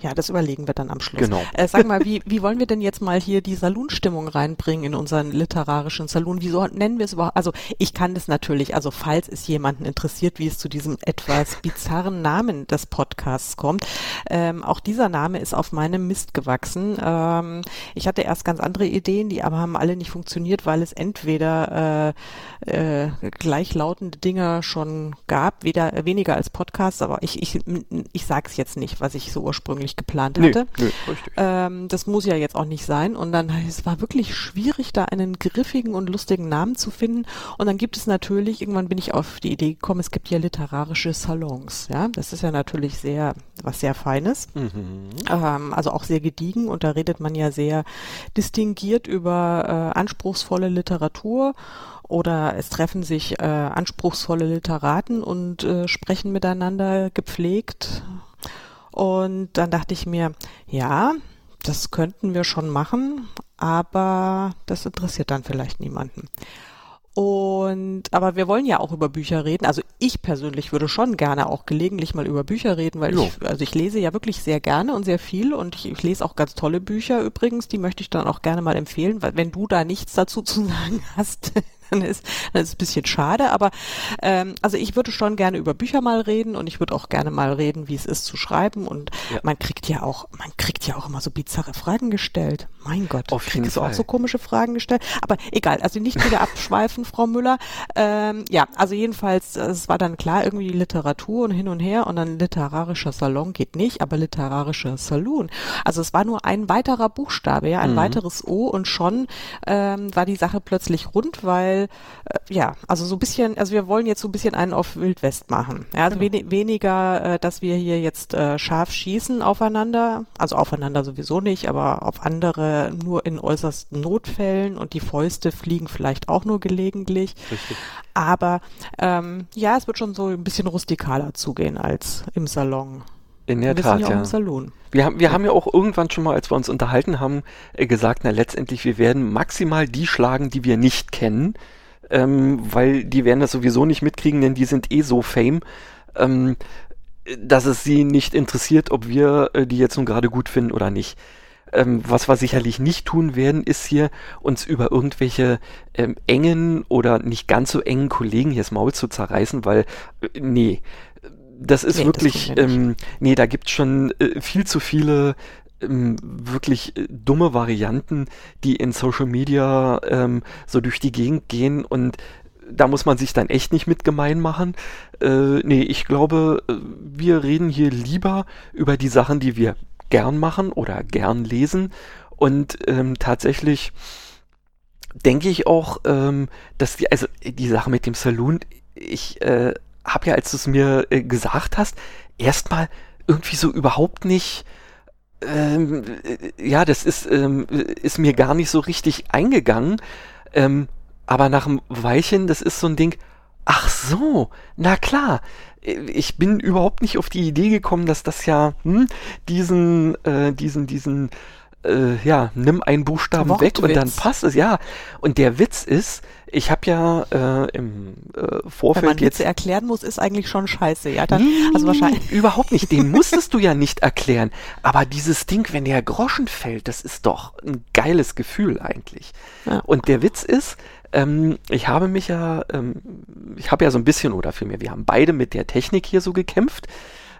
S1: Ja, das überlegen wir dann am Schluss.
S2: Genau.
S1: Äh, sag mal, wie, wie wollen wir denn jetzt mal hier die Salonstimmung reinbringen in unseren literarischen Salon? Wieso nennen wir es überhaupt? Also ich kann das natürlich, also falls es jemanden interessiert, wie es zu diesem etwas bizarren Namen des Podcasts kommt, ähm, auch dieser Name ist auf meinem Mist gewachsen. Ähm, ich hatte erst ganz andere Ideen, die aber haben alle nicht funktioniert, weil es entweder äh, äh, gleichlautende Dinge schon gab, weder weniger als Podcasts, aber ich, ich, ich sag's jetzt nicht, was ich so ursprünglich ursprünglich geplant hatte. Nee, nee, ähm, das muss ja jetzt auch nicht sein. Und dann, es war wirklich schwierig, da einen griffigen und lustigen Namen zu finden. Und dann gibt es natürlich, irgendwann bin ich auf die Idee gekommen, es gibt ja literarische Salons. Ja, das ist ja natürlich sehr, was sehr Feines. Mhm. Ähm, also auch sehr gediegen. Und da redet man ja sehr distinguiert über äh, anspruchsvolle Literatur oder es treffen sich äh, anspruchsvolle Literaten und äh, sprechen miteinander gepflegt und dann dachte ich mir, ja, das könnten wir schon machen, aber das interessiert dann vielleicht niemanden. Und aber wir wollen ja auch über Bücher reden. Also ich persönlich würde schon gerne auch gelegentlich mal über Bücher reden, weil jo. ich also ich lese ja wirklich sehr gerne und sehr viel und ich, ich, lese auch ganz tolle Bücher übrigens, die möchte ich dann auch gerne mal empfehlen, weil wenn du da nichts dazu zu sagen hast, dann ist, dann ist es ein bisschen schade. Aber ähm, also ich würde schon gerne über Bücher mal reden und ich würde auch gerne mal reden, wie es ist zu schreiben. Und ja. man kriegt ja auch, man kriegt ja auch immer so bizarre Fragen gestellt. Mein Gott,
S2: Auf jeden
S1: kriegst du auch so komische Fragen gestellt. Aber egal, also nicht wieder abschweifen, Frau Müller. Ähm, ja, also jedenfalls, es war dann klar, irgendwie Literatur und hin und her und dann literarischer Salon geht nicht, aber literarischer Saloon. Also es war nur ein weiterer Buchstabe, ja, ein mhm. weiteres O und schon ähm, war die Sache plötzlich rund, weil weil äh, ja, also so ein bisschen, also wir wollen jetzt so ein bisschen einen auf Wildwest machen. Ja, also genau. wen weniger, äh, dass wir hier jetzt äh, scharf schießen aufeinander, also aufeinander sowieso nicht, aber auf andere nur in äußersten Notfällen und die Fäuste fliegen vielleicht auch nur gelegentlich. Richtig. Aber ähm, ja, es wird schon so ein bisschen rustikaler zugehen als im Salon.
S2: In der wir Tat, ja.
S1: Im Salon.
S2: Wir haben, wir haben ja auch irgendwann schon mal, als wir uns unterhalten haben, äh, gesagt, na letztendlich, wir werden maximal die schlagen, die wir nicht kennen, ähm, weil die werden das sowieso nicht mitkriegen, denn die sind eh so fame, ähm, dass es sie nicht interessiert, ob wir äh, die jetzt nun gerade gut finden oder nicht. Ähm, was wir sicherlich nicht tun werden, ist hier uns über irgendwelche ähm, engen oder nicht ganz so engen Kollegen hier das Maul zu zerreißen, weil, äh, nee, das ist nee, wirklich, das ähm, nee, da gibt's schon äh, viel zu viele ähm, wirklich äh, dumme Varianten, die in Social Media ähm, so durch die Gegend gehen und da muss man sich dann echt nicht mit gemein machen. Äh, nee, ich glaube, äh, wir reden hier lieber über die Sachen, die wir gern machen oder gern lesen und ähm, tatsächlich denke ich auch, ähm, dass die, also die Sache mit dem Saloon, ich äh, habe ja, als du es mir äh, gesagt hast, erstmal irgendwie so überhaupt nicht, ähm, äh, ja, das ist, ähm, ist mir gar nicht so richtig eingegangen. Ähm, aber nach einem Weilchen, das ist so ein Ding, ach so, na klar. Ich bin überhaupt nicht auf die Idee gekommen, dass das ja hm, diesen, äh, diesen, diesen äh, ja, nimm einen Buchstaben Wortwitz. weg und dann passt es. Ja, und der Witz ist, ich habe ja äh, im äh, Vorfeld Wenn man
S1: jetzt erklären muss, ist eigentlich schon scheiße, ja. Dann, nee, also wahrscheinlich
S2: überhaupt nicht. Den musstest du ja nicht erklären. Aber dieses Ding, wenn der Groschen fällt, das ist doch ein geiles Gefühl eigentlich. Ja. Und der Witz ist, ähm, ich habe mich ja, ähm, ich habe ja so ein bisschen oder vielmehr, wir haben beide mit der Technik hier so gekämpft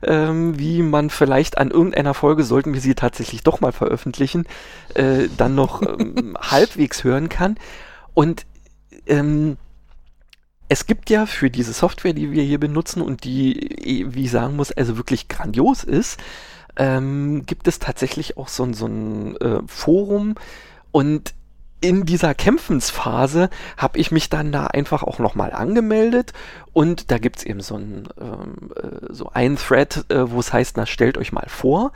S2: ähm, wie man vielleicht an irgendeiner Folge, sollten wir sie tatsächlich doch mal veröffentlichen, äh, dann noch ähm, halbwegs hören kann. Und ähm, es gibt ja für diese Software, die wir hier benutzen und die, wie ich sagen muss, also wirklich grandios ist, ähm, gibt es tatsächlich auch so, so ein äh, Forum und in dieser Kämpfensphase habe ich mich dann da einfach auch nochmal angemeldet und da gibt's eben so ein, ähm, äh, so ein Thread, äh, wo es heißt, na stellt euch mal vor.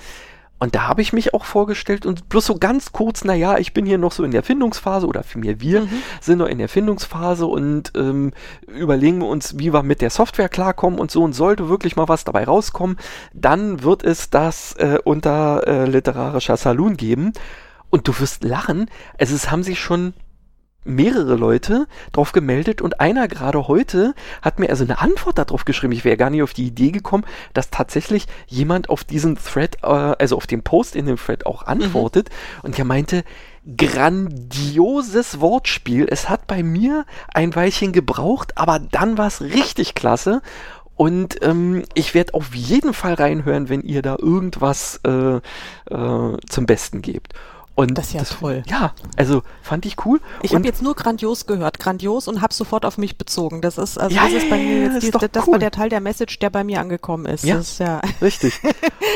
S2: Und da habe ich mich auch vorgestellt und bloß so ganz kurz, na ja, ich bin hier noch so in der Findungsphase oder für mir wir mhm. sind noch in der Findungsphase und ähm, überlegen wir uns, wie wir mit der Software klarkommen und so und sollte wirklich mal was dabei rauskommen, dann wird es das äh, unter äh, literarischer Saloon geben. Und du wirst lachen, also es haben sich schon mehrere Leute drauf gemeldet und einer gerade heute hat mir also eine Antwort darauf geschrieben. Ich wäre gar nicht auf die Idee gekommen, dass tatsächlich jemand auf diesen Thread, äh, also auf den Post in dem Thread auch antwortet mhm. und er meinte, grandioses Wortspiel. Es hat bei mir ein Weilchen gebraucht, aber dann war es richtig klasse. Und ähm, ich werde auf jeden Fall reinhören, wenn ihr da irgendwas äh, äh, zum Besten gebt. Und
S1: das ist ja das, toll.
S2: Ja, also fand ich cool.
S1: Ich habe jetzt nur grandios gehört, grandios und habe sofort auf mich bezogen. Das ist also ja, das ist bei mir jetzt, die, das cool. war der Teil der Message, der bei mir angekommen ist.
S2: Ja, ist ja richtig.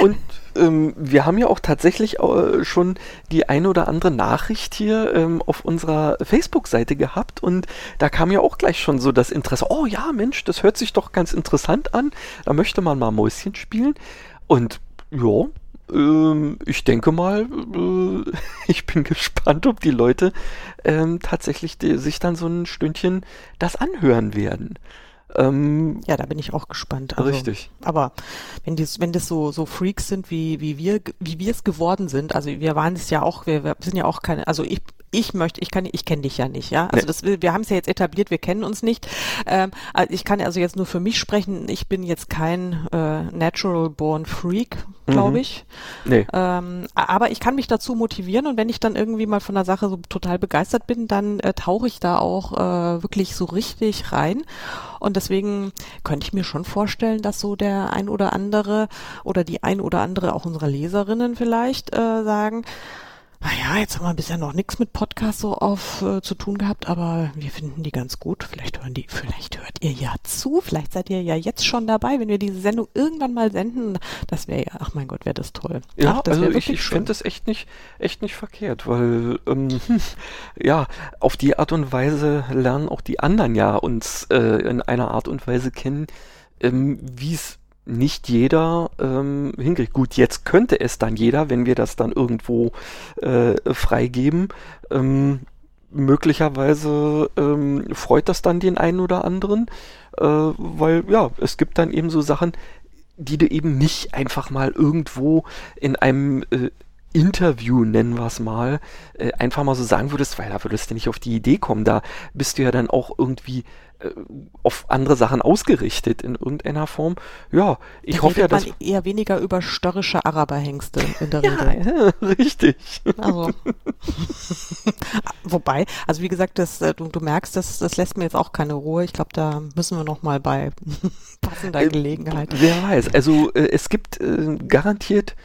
S2: Und ähm, wir haben ja auch tatsächlich äh, schon die eine oder andere Nachricht hier ähm, auf unserer Facebook-Seite gehabt und da kam ja auch gleich schon so das Interesse. Oh ja, Mensch, das hört sich doch ganz interessant an. Da möchte man mal Mäuschen spielen und ja, ich denke mal, äh, ich bin gespannt, ob die Leute ähm, tatsächlich sich dann so ein Stündchen das anhören werden.
S1: Ähm, ja, da bin ich auch gespannt.
S2: Also, richtig.
S1: Aber wenn das, wenn das so, so Freaks sind, wie, wie wir, wie wir es geworden sind, also wir waren es ja auch, wir, wir sind ja auch keine, also ich ich möchte, ich kann, ich kenne dich ja nicht, ja. Also das, wir haben es ja jetzt etabliert, wir kennen uns nicht. Ähm, also ich kann also jetzt nur für mich sprechen. Ich bin jetzt kein äh, natural born Freak, glaube mhm. ich. Nee. Ähm, aber ich kann mich dazu motivieren und wenn ich dann irgendwie mal von der Sache so total begeistert bin, dann äh, tauche ich da auch äh, wirklich so richtig rein. Und deswegen könnte ich mir schon vorstellen, dass so der ein oder andere oder die ein oder andere auch unserer Leserinnen vielleicht äh, sagen, naja, jetzt haben wir bisher noch nichts mit Podcast so auf äh, zu tun gehabt, aber wir finden die ganz gut. Vielleicht hören die, vielleicht hört ihr ja zu, vielleicht seid ihr ja jetzt schon dabei, wenn wir diese Sendung irgendwann mal senden. Das wäre ja, ach mein Gott, wäre das toll.
S2: Ja, ach, also ich, ich finde das echt nicht, echt nicht verkehrt, weil ähm, ja, auf die Art und Weise lernen auch die anderen ja uns äh, in einer Art und Weise kennen, ähm, wie es nicht jeder ähm, hinkriegt. Gut, jetzt könnte es dann jeder, wenn wir das dann irgendwo äh, freigeben. Ähm, möglicherweise ähm, freut das dann den einen oder anderen, äh, weil ja, es gibt dann eben so Sachen, die du eben nicht einfach mal irgendwo in einem äh, Interview, nennen wir es mal, äh, einfach mal so sagen würdest, weil da würdest du nicht auf die Idee kommen. Da bist du ja dann auch irgendwie äh, auf andere Sachen ausgerichtet in irgendeiner Form. Ja, ich da hoffe ja, dass
S1: man eher weniger über störrische Araberhengste in der Regel.
S2: Ja, richtig.
S1: Also. Wobei, also wie gesagt, das, äh, du, du merkst, das, das lässt mir jetzt auch keine Ruhe. Ich glaube, da müssen wir noch mal bei passender äh, Gelegenheit.
S2: Wer weiß. Also äh, es gibt garantiert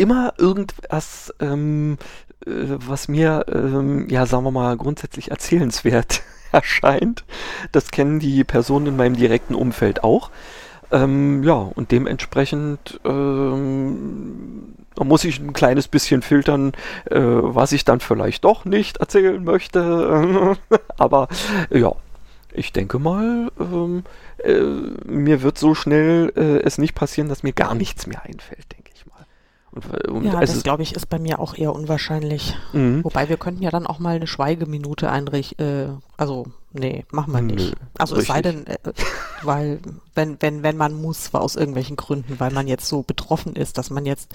S2: immer irgendwas, ähm, was mir, ähm, ja, sagen wir mal, grundsätzlich erzählenswert erscheint. Das kennen die Personen in meinem direkten Umfeld auch. Ähm, ja, und dementsprechend ähm, muss ich ein kleines bisschen filtern, äh, was ich dann vielleicht doch nicht erzählen möchte. Aber ja, ich denke mal, ähm, äh, mir wird so schnell äh, es nicht passieren, dass mir gar nichts mehr einfällt, denke ich.
S1: Und, und ja, das glaube ich ist bei mir auch eher unwahrscheinlich. Mhm. Wobei wir könnten ja dann auch mal eine Schweigeminute einrichten. Äh, also, nee, machen wir nicht. Nö, also es sei denn, äh, weil, wenn, wenn, wenn man muss, war aus irgendwelchen Gründen, weil man jetzt so betroffen ist, dass man jetzt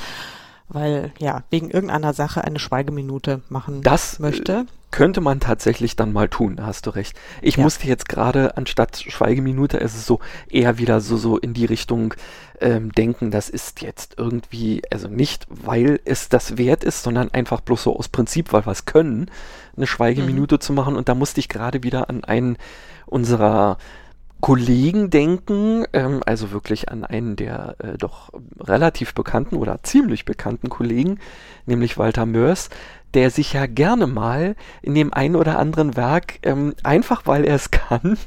S1: weil ja wegen irgendeiner Sache eine Schweigeminute machen
S2: Das, äh,
S1: möchte.
S2: Könnte man tatsächlich dann mal tun, da hast du recht. Ich
S1: Ja.
S2: musste jetzt gerade anstatt Schweigeminute, es ist so eher wieder so, so in die Richtung ähm, denken, das ist jetzt irgendwie, also nicht, weil es das wert ist, sondern einfach bloß so aus Prinzip, weil wir es können, eine Schweigeminute zu machen. Und da musste ich gerade wieder an einen unserer Kollegen denken, ähm, also wirklich an einen der äh, doch relativ bekannten oder ziemlich bekannten Kollegen, nämlich Walter Mörs, der sich ja gerne mal in dem einen oder anderen Werk ähm, einfach weil er es kann,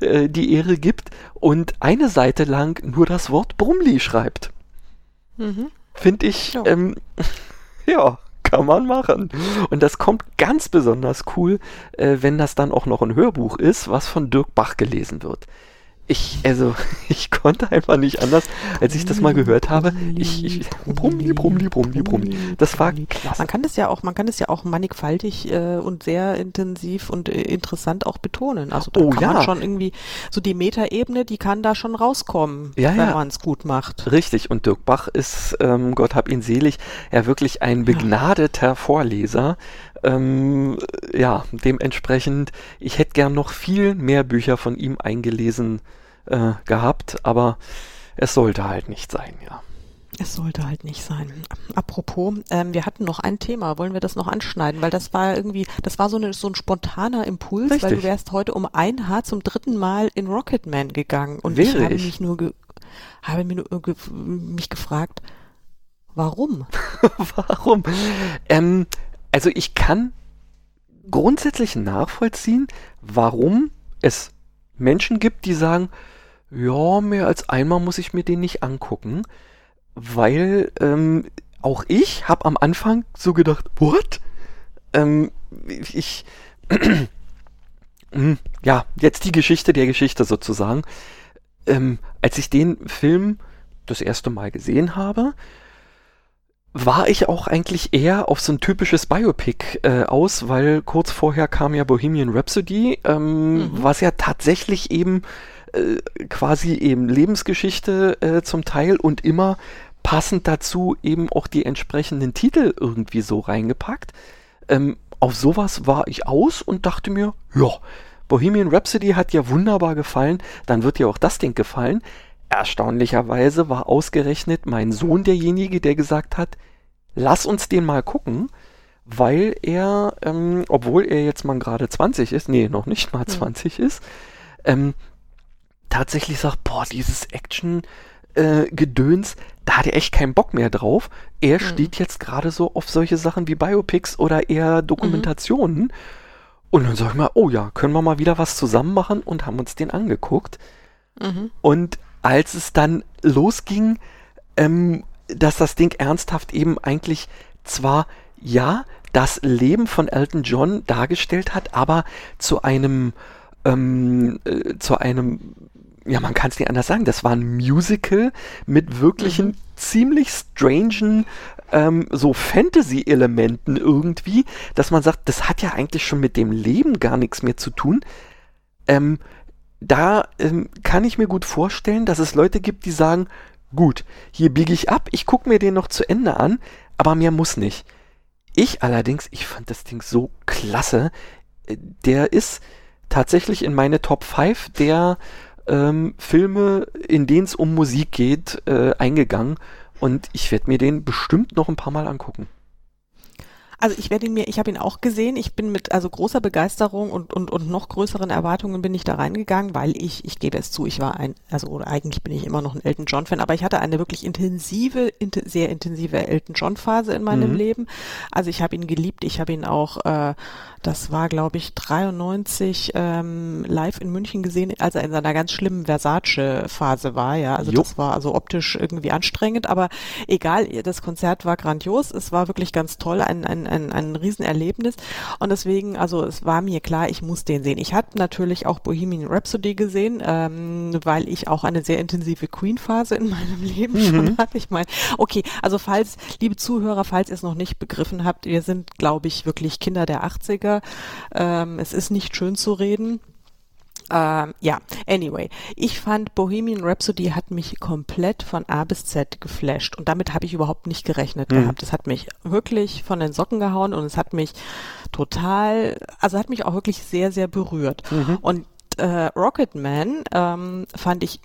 S2: äh, die Ehre gibt und eine Seite lang nur das Wort Brumli schreibt.
S1: Mhm.
S2: Finde ich,
S1: Ja.
S2: ähm, ja, kann man machen. Und das kommt ganz besonders cool, äh, wenn das dann auch noch ein Hörbuch ist, was von Dirk Bach gelesen wird. Ich, also, ich konnte einfach nicht anders, als ich das mal gehört habe. Ich, ich, Brumli, Brumli, Brumli, Brumli. Das war klasse.
S1: Man kann das ja auch, man kann das ja auch mannigfaltig äh, und sehr intensiv und äh, interessant auch betonen. Also da
S2: Oh,
S1: kann
S2: ja.
S1: man schon irgendwie so die Metaebene, die kann da schon rauskommen,
S2: Ja,
S1: wenn
S2: ja.
S1: man es gut macht.
S2: Richtig, und Dirk Bach ist, ähm, Gott hab ihn selig, ja wirklich ein begnadeter Vorleser. Ähm, ja, dementsprechend, ich hätte gern noch viel mehr Bücher von ihm eingelesen äh, gehabt, aber es sollte halt nicht sein, ja.
S1: Es sollte halt nicht sein. Apropos, ähm, wir hatten noch ein Thema. Wollen wir das noch anschneiden? Weil das war irgendwie, das war so, eine, so ein spontaner Impuls, weil
S2: Richtig.
S1: du wärst heute um ein Haar zum dritten Mal in Rocketman gegangen. Und
S2: Wäre
S1: ich habe
S2: ich?
S1: mich nur, ge habe mir nur ge mich gefragt, warum?
S2: Warum? Ähm, also ich kann grundsätzlich nachvollziehen, warum es Menschen gibt, die sagen, ja, mehr als einmal muss ich mir den nicht angucken, weil ähm, auch ich habe am Anfang so gedacht, what? Ähm, ich, ja, jetzt die Geschichte der Geschichte sozusagen. Ähm, als ich den Film das erste Mal gesehen habe, war ich auch eigentlich eher auf so ein typisches Biopic äh, aus, weil kurz vorher kam ja Bohemian Rhapsody, ähm,
S1: Mhm.
S2: was ja tatsächlich eben äh, quasi eben Lebensgeschichte äh, zum Teil und immer passend dazu eben auch die entsprechenden Titel irgendwie so reingepackt. Ähm, auf sowas war ich aus und dachte mir, ja, Bohemian Rhapsody hat ja wunderbar gefallen, dann wird ja auch das Ding gefallen. Erstaunlicherweise war ausgerechnet mein Sohn derjenige, der gesagt hat, lass uns den mal gucken, weil er, ähm, obwohl er jetzt mal gerade 20 ist, nee, noch nicht mal 20 ist, ähm, tatsächlich sagt, boah, dieses Action äh, Gedöns, da hat er echt keinen Bock mehr drauf. Er steht jetzt gerade so auf solche Sachen wie Biopics oder eher Dokumentationen. Und dann sag ich mal, oh ja, können wir mal wieder was zusammen machen und haben uns den angeguckt.
S1: Mhm.
S2: Und als es dann losging, ähm, dass das Ding ernsthaft eben eigentlich zwar, ja, das Leben von Elton John dargestellt hat, aber zu einem, ähm, äh, zu einem, ja, man kann es nicht anders sagen, das war ein Musical mit wirklichen ziemlich strangen, ähm, so Fantasy-Elementen irgendwie, dass man sagt, das hat ja eigentlich schon mit dem Leben gar nichts mehr zu tun. Ähm, da ähm, kann ich mir gut vorstellen, dass es Leute gibt, die sagen, gut, hier biege ich ab, ich gucke mir den noch zu Ende an, aber mehr muss nicht. Ich allerdings, ich fand das Ding so klasse. Äh, Der ist tatsächlich in meine Top 5 der ähm, Filme, in denen es um Musik geht, äh, eingegangen. Und ich werde mir den bestimmt noch ein paar Mal angucken.
S1: Also ich werde ihn mir, ich habe ihn auch gesehen. Ich bin mit also großer Begeisterung und, und, und noch größeren Erwartungen bin ich da reingegangen, weil ich, ich gebe es zu, ich war ein, also oder eigentlich bin ich immer noch ein Elton John Fan, aber ich hatte eine wirklich intensive, int sehr intensive Elton John Phase in meinem
S2: Mhm.
S1: Leben. Also ich habe ihn geliebt, ich habe ihn auch, äh, das war glaube ich 93 ähm, live in München gesehen, als er in seiner ganz schlimmen Versace Phase war, ja. Also
S2: Jo.
S1: das war also optisch irgendwie anstrengend, aber egal, das Konzert war grandios, es war wirklich ganz toll, ein, ein, ein, ein Riesenerlebnis und deswegen, also es war mir klar, ich muss den sehen. Ich habe natürlich auch Bohemian Rhapsody gesehen, ähm, weil ich auch eine sehr intensive Queen-Phase in meinem Leben schon hatte. Ich meine, okay, also falls, liebe Zuhörer, falls ihr es noch nicht begriffen habt, wir sind, glaube ich, wirklich Kinder der 80er. Ähm, es ist nicht schön zu reden. Ähm, ja, anyway, ich fand Bohemian Rhapsody hat mich komplett von A bis Z geflasht und damit habe ich überhaupt nicht gerechnet mhm. gehabt. Es hat mich wirklich von den Socken gehauen und es hat mich total, also hat mich auch wirklich sehr, sehr berührt. Mhm. Und äh, Rocketman ähm, fand ich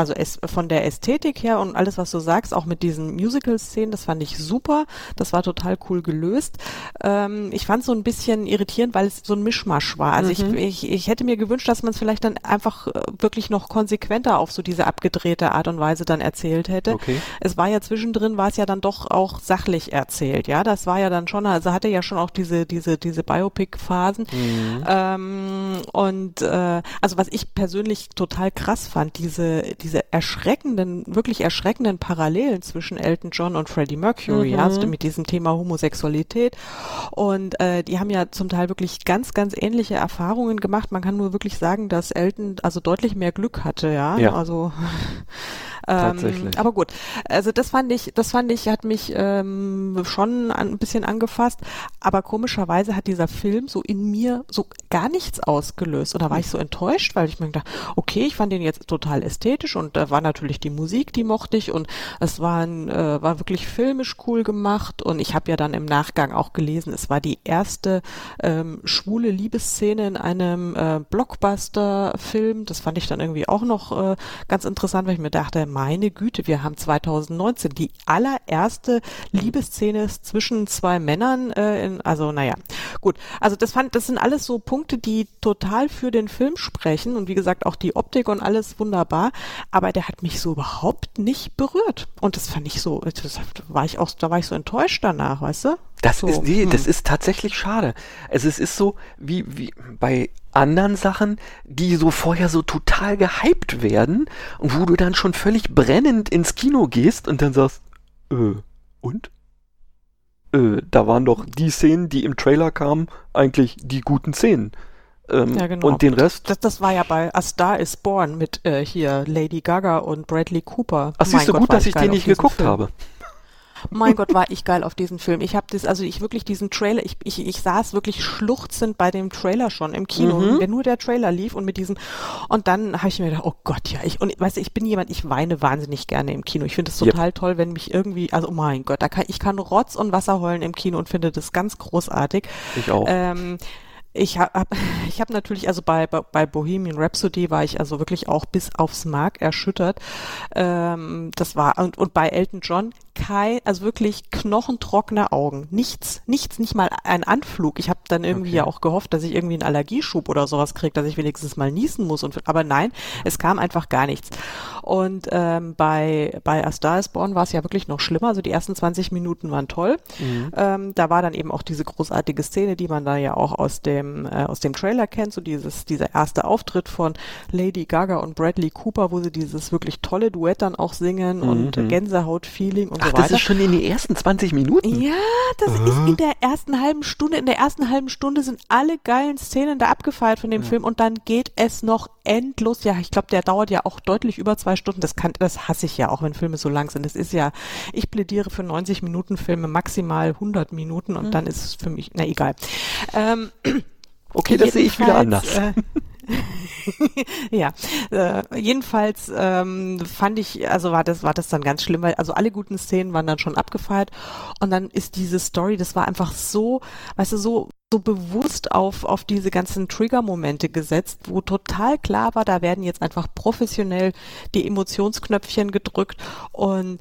S1: also es, von der Ästhetik her und alles, was du sagst, auch mit diesen Musical-Szenen, das fand ich super. Das war total cool gelöst. Ähm, ich fand es so ein bisschen irritierend, weil es so ein Mischmasch war. Also mhm. ich, ich, ich hätte mir gewünscht, dass man es vielleicht dann einfach äh, wirklich noch konsequenter auf so diese abgedrehte Art und Weise dann erzählt hätte. Okay. Es war ja zwischendrin, war es ja dann doch auch sachlich erzählt. Ja, das war ja dann schon, also hatte ja schon auch diese, diese, diese Biopic-Phasen. Mhm. Ähm, und äh, also was ich persönlich total krass fand, diese, diese erschreckenden, wirklich erschreckenden Parallelen zwischen Elton John und Freddie Mercury, mhm. hast du mit diesem Thema Homosexualität. Und äh, die haben ja zum Teil wirklich ganz, ganz ähnliche Erfahrungen gemacht. Man kann nur wirklich sagen, dass Elton also deutlich mehr Glück hatte, ja. ja. Also ähm, aber gut, also das fand ich, das fand ich, hat mich ähm, schon ein bisschen angefasst, aber komischerweise hat dieser Film so in mir so gar nichts ausgelöst. Da war ich so enttäuscht, weil ich mir gedacht, okay, ich fand den jetzt total ästhetisch und da war natürlich die Musik, die mochte ich. Und es war, ein, äh, war wirklich filmisch cool gemacht. Und ich habe ja dann im Nachgang auch gelesen, es war die erste ähm, schwule Liebesszene in einem äh, Blockbuster-Film. Das fand ich dann irgendwie auch noch äh, ganz interessant, weil ich mir dachte, meine Güte, wir haben 2019 die allererste Liebesszene zwischen zwei Männern. Äh, in, also naja, gut. Also das fand, das sind alles so Punkte, die total für den Film sprechen und wie gesagt auch die Optik und alles wunderbar. Aber der hat mich so überhaupt nicht berührt und das fand ich so, das war ich auch, da war ich so enttäuscht danach, weißt du?
S2: Das
S1: so,
S2: ist, nee, hm. das ist tatsächlich schade. Also es ist so, wie, wie bei anderen Sachen, die so vorher so total gehypt werden und wo du dann schon völlig brennend ins Kino gehst und dann sagst, äh, und? Äh, da waren doch die Szenen, die im Trailer kamen, eigentlich die guten Szenen. Ähm, ja, genau. Und den Rest?
S1: Das, das war ja bei A Star is Born mit äh, hier Lady Gaga und Bradley Cooper.
S2: Ach, siehst du gut, dass ich den nicht geguckt Film. habe.
S1: Mein Gott, war ich geil auf diesen Film. Ich habe das, also ich wirklich diesen Trailer, ich, ich, ich saß wirklich schluchzend bei dem Trailer schon im Kino, mhm. wenn nur der Trailer lief und mit diesem, und dann habe ich mir gedacht, oh Gott, ja, ich, und weißt du, ich bin jemand, ich weine wahnsinnig gerne im Kino. Ich finde es total yep. toll, wenn mich irgendwie, also oh mein Gott, da kann, ich kann Rotz und Wasser heulen im Kino und finde das ganz großartig.
S2: Ich auch.
S1: Ähm, ich habe ich hab natürlich, also bei, bei Bohemian Rhapsody war ich also wirklich auch bis aufs Mark erschüttert. Ähm, das war, und, und bei Elton John kein, also wirklich knochentrockene Augen. Nichts, nichts, nicht mal ein Anflug. Ich habe dann irgendwie okay. ja auch gehofft, dass ich irgendwie einen Allergieschub oder sowas kriege, dass ich wenigstens mal niesen muss. Und, aber nein, es kam einfach gar nichts. Und ähm, bei, bei A Star is Born war es ja wirklich noch schlimmer. Also die ersten 20 Minuten waren toll. Mhm. Ähm, da war dann eben auch diese großartige Szene, die man da ja auch aus dem, äh, aus dem Trailer kennt, so dieses, dieser erste Auftritt von Lady Gaga und Bradley Cooper, wo sie dieses wirklich tolle Duett dann auch singen mhm. und Gänsehaut-Feeling und
S2: Ach, weiter. Das ist schon in den ersten 20 Minuten?
S1: Ja, das uh. ist in der ersten halben Stunde. In der ersten halben Stunde sind alle geilen Szenen da abgefeiert von dem ja. Film und dann geht es noch endlos. Ja, ich glaube, der dauert ja auch deutlich über zwei Stunden. Das kann, das hasse ich ja auch, wenn Filme so lang sind. Das ist ja, ich plädiere für 90 Minuten Filme, maximal 100 Minuten und mhm. dann ist es für mich, na egal. Ähm,
S2: okay, das sehe ich wieder anders. Äh,
S1: ja, äh, jedenfalls ähm, fand ich, also war das war das dann ganz schlimm, weil also alle guten Szenen waren dann schon abgefeiert. Und dann ist diese Story, das war einfach so, weißt du, so so bewusst auf, auf diese ganzen Trigger-Momente gesetzt, wo total klar war, da werden jetzt einfach professionell die Emotionsknöpfchen gedrückt und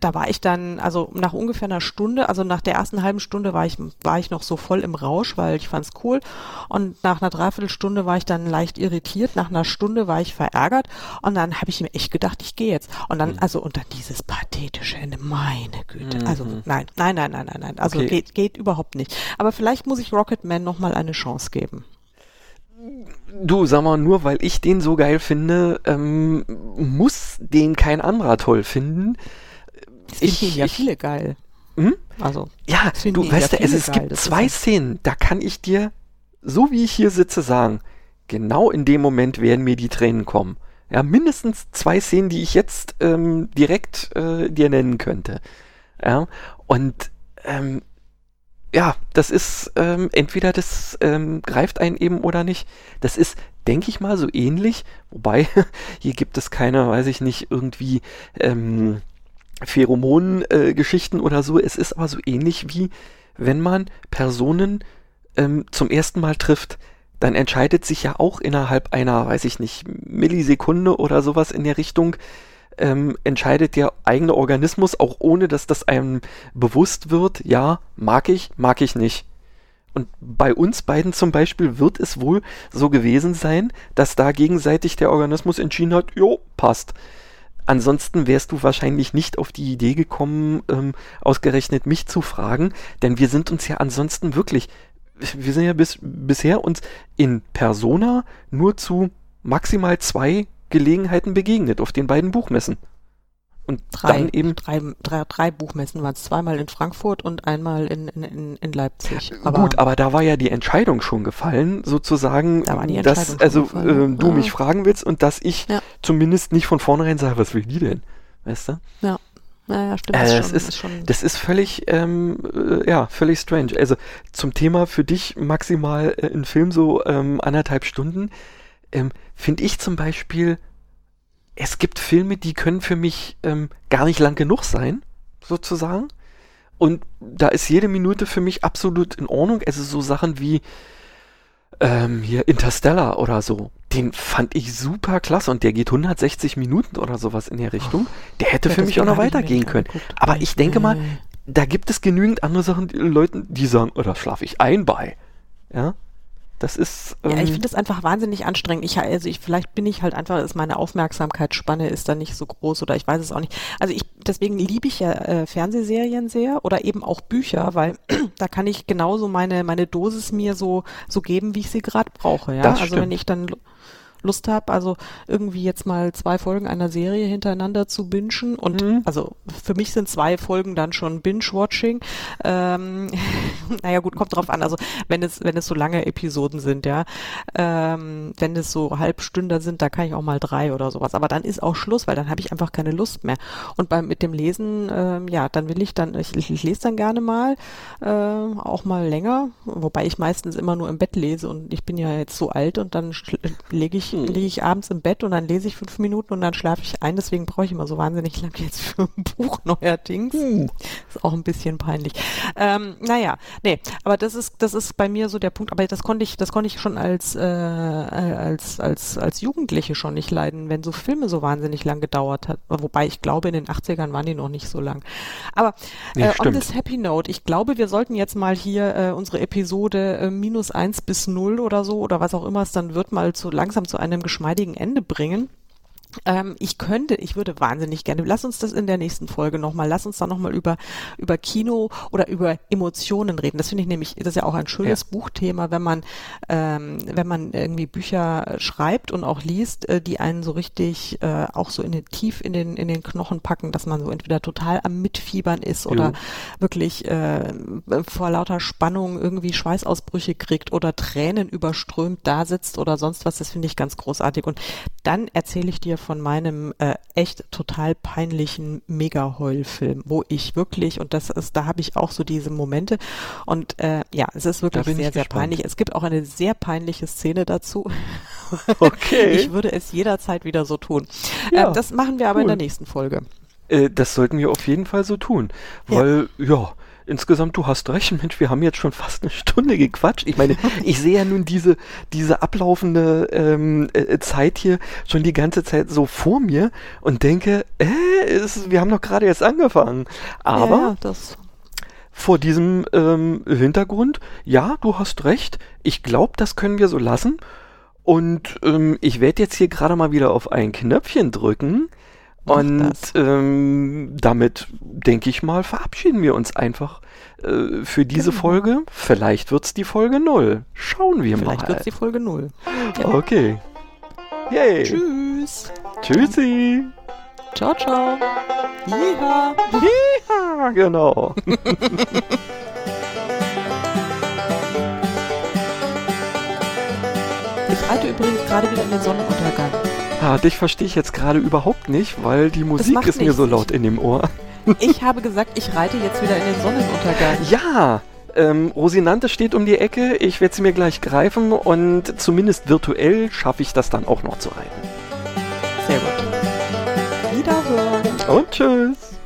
S1: da war ich dann, also nach ungefähr einer Stunde, also nach der ersten halben Stunde war ich, war ich noch so voll im Rausch, weil ich fand's cool. Und nach einer Dreiviertelstunde war ich dann leicht irritiert. Nach einer Stunde war ich verärgert. Und dann habe ich mir echt gedacht, ich gehe jetzt. Und dann, mhm. also, und dann dieses pathetische Ende, meine Güte. Also, mhm. Also, nein, nein, nein, nein, nein, nein. Also, okay. geht, geht überhaupt nicht. Aber vielleicht muss ich Rocketman nochmal eine Chance geben.
S2: Du, sag mal, nur weil ich den so geil finde, ähm, muss den kein anderer toll finden.
S1: Ich finde ja viele geil.
S2: Hm? Also, ja, du weißt ja, es, es gibt zwei Szenen, da kann ich dir, so wie ich hier sitze, sagen, genau in dem Moment werden mir die Tränen kommen. Ja, mindestens zwei Szenen, die ich jetzt ähm, direkt äh, dir nennen könnte. Ja, und ähm, ja, das ist ähm, entweder das ähm, greift einen eben oder nicht. Das ist, denke ich mal, so ähnlich. Wobei hier gibt es keine, weiß ich nicht, irgendwie ähm, Pheromonen-Geschichten äh, oder so. Es ist aber so ähnlich wie wenn man Personen ähm, zum ersten Mal trifft. Dann entscheidet sich ja auch innerhalb einer, weiß ich nicht, Millisekunde oder sowas in der Richtung, ähm, entscheidet der eigene Organismus, auch ohne dass das einem bewusst wird, ja, mag ich, mag ich nicht. Und bei uns beiden zum Beispiel wird es wohl so gewesen sein, dass da gegenseitig der Organismus entschieden hat, jo, passt. Ansonsten wärst du wahrscheinlich nicht auf die Idee gekommen, ähm, ausgerechnet mich zu fragen, denn wir sind uns ja ansonsten wirklich, wir sind ja bis, bisher uns in Persona nur zu maximal zwei Gelegenheiten begegnet auf den beiden Buchmessen.
S1: Und drei, dann eben drei, drei, drei Buchmessen waren es, zweimal in Frankfurt und einmal in, in, in Leipzig.
S2: Aber Gut, aber da war ja die Entscheidung schon gefallen, sozusagen, da dass also äh, du ja. mich fragen willst und dass ich ja. zumindest nicht von vornherein sage, was will die denn? Weißt du?
S1: Ja. Naja, stimmt.
S2: Äh, das, schon, ist, ist schon das ist völlig, ähm, äh, ja, völlig strange. Also zum Thema für dich maximal äh, ein Film so ähm, anderthalb Stunden ähm, finde ich zum Beispiel, es gibt Filme, die können für mich ähm, gar nicht lang genug sein, sozusagen. Und da ist jede Minute für mich absolut in Ordnung. Es ist so Sachen wie ähm, hier Interstellar oder so. Den fand ich super klasse und der geht 160 Minuten oder sowas in der Richtung. Der hätte ja, für mich auch noch weitergehen können. Aber ich denke mal, da gibt es genügend andere Sachen, die Leuten, die sagen, oder schlafe ich ein bei. Ja. Das ist.
S1: Ähm ja, ich ähm, finde das einfach wahnsinnig anstrengend. Ich, also ich, vielleicht bin ich halt einfach, ist meine Aufmerksamkeitsspanne ist da nicht so groß oder ich weiß es auch nicht. Also ich, deswegen liebe ich ja äh, Fernsehserien sehr oder eben auch Bücher, weil da kann ich genauso meine, meine Dosis mir so, so geben, wie ich sie gerade brauche. Ja,
S2: das
S1: also
S2: stimmt.
S1: wenn ich dann Lust habe, also irgendwie jetzt mal zwei Folgen einer Serie hintereinander zu bingen und mhm. also für mich sind zwei Folgen dann schon Binge-Watching. Ähm, naja gut, kommt drauf an, also wenn es, wenn es so lange Episoden sind, ja, ähm, wenn es so Halbstünder sind, da kann ich auch mal drei oder sowas, aber dann ist auch Schluss, weil dann habe ich einfach keine Lust mehr. Und beim mit dem Lesen, ähm, ja, dann will ich dann, ich, ich lese dann gerne mal, äh, auch mal länger, wobei ich meistens immer nur im Bett lese und ich bin ja jetzt so alt und dann lege ich hm. liege ich abends im Bett und dann lese ich fünf Minuten und dann schlafe ich ein. Deswegen brauche ich immer so wahnsinnig lang jetzt für ein Buch neuerdings. Hm. Ist auch ein bisschen peinlich. Ähm, naja, nee, aber das ist, das ist bei mir so der Punkt. Aber das konnte ich, das konnte ich schon als, äh, als, als, als Jugendliche schon nicht leiden, wenn so Filme so wahnsinnig lang gedauert hat. Wobei ich glaube, in den 80ern waren die noch nicht so lang. Aber äh, on this happy note, ich glaube, wir sollten jetzt mal hier äh, unsere Episode äh, minus eins bis null oder so oder was auch immer es dann wird, mal zu langsam zu einem geschmeidigen Ende bringen. Ähm, ich könnte, ich würde wahnsinnig gerne, lass uns das in der nächsten Folge nochmal, lass uns da nochmal über, über Kino oder über Emotionen reden. Das finde ich nämlich, das ist ja auch ein schönes ja. Buchthema, wenn man, ähm, wenn man irgendwie Bücher schreibt und auch liest, äh, die einen so richtig äh, auch so in den, tief in den, in den Knochen packen, dass man so entweder total am Mitfiebern ist oder jo. wirklich äh, vor lauter Spannung irgendwie Schweißausbrüche kriegt oder Tränen überströmt da sitzt oder sonst was. Das finde ich ganz großartig. Und dann erzähle ich dir von meinem äh, echt total peinlichen Mega-Heul-Film, wo ich wirklich, und das ist, da habe ich auch so diese Momente und äh, ja, es ist wirklich sehr, sehr gespannt. peinlich. Es gibt auch eine sehr peinliche Szene dazu.
S2: Okay.
S1: ich würde es jederzeit wieder so tun. Ja, äh, das machen wir aber cool. in der nächsten Folge.
S2: Äh, das sollten wir auf jeden Fall so tun, weil, ja, ja insgesamt, du hast recht, Mensch, wir haben jetzt schon fast eine Stunde gequatscht. Ich meine, ich sehe ja nun diese, diese ablaufende ähm, äh, Zeit hier schon die ganze Zeit so vor mir und denke, äh, ist, wir haben doch gerade jetzt angefangen. Aber ja, vor diesem ähm, Hintergrund, ja, du hast recht, ich glaube, das können wir so lassen. Und ähm, ich werde jetzt hier gerade mal wieder auf ein Knöpfchen drücken und ähm, damit, denke ich mal, verabschieden wir uns einfach äh, für diese genau. Folge. Vielleicht wird es die Folge 0. Schauen wir
S1: Vielleicht
S2: mal.
S1: Vielleicht wird es die Folge 0.
S2: Ja. Okay. Yay.
S1: Tschüss.
S2: Tschüssi.
S1: Ciao, ciao. Yeeha.
S2: Yeeha, genau.
S1: ich reite übrigens gerade wieder in den Sonnenuntergang.
S2: Ah, dich verstehe ich jetzt gerade überhaupt nicht, weil die Musik ist mir so laut in dem Ohr.
S1: Ich habe gesagt, ich reite jetzt wieder in den Sonnenuntergang.
S2: Ja! Ähm, Rosinante steht um die Ecke, ich werde sie mir gleich greifen und zumindest virtuell schaffe ich das dann auch noch zu reiten.
S1: Sehr gut. Wiederhören.
S2: Und tschüss.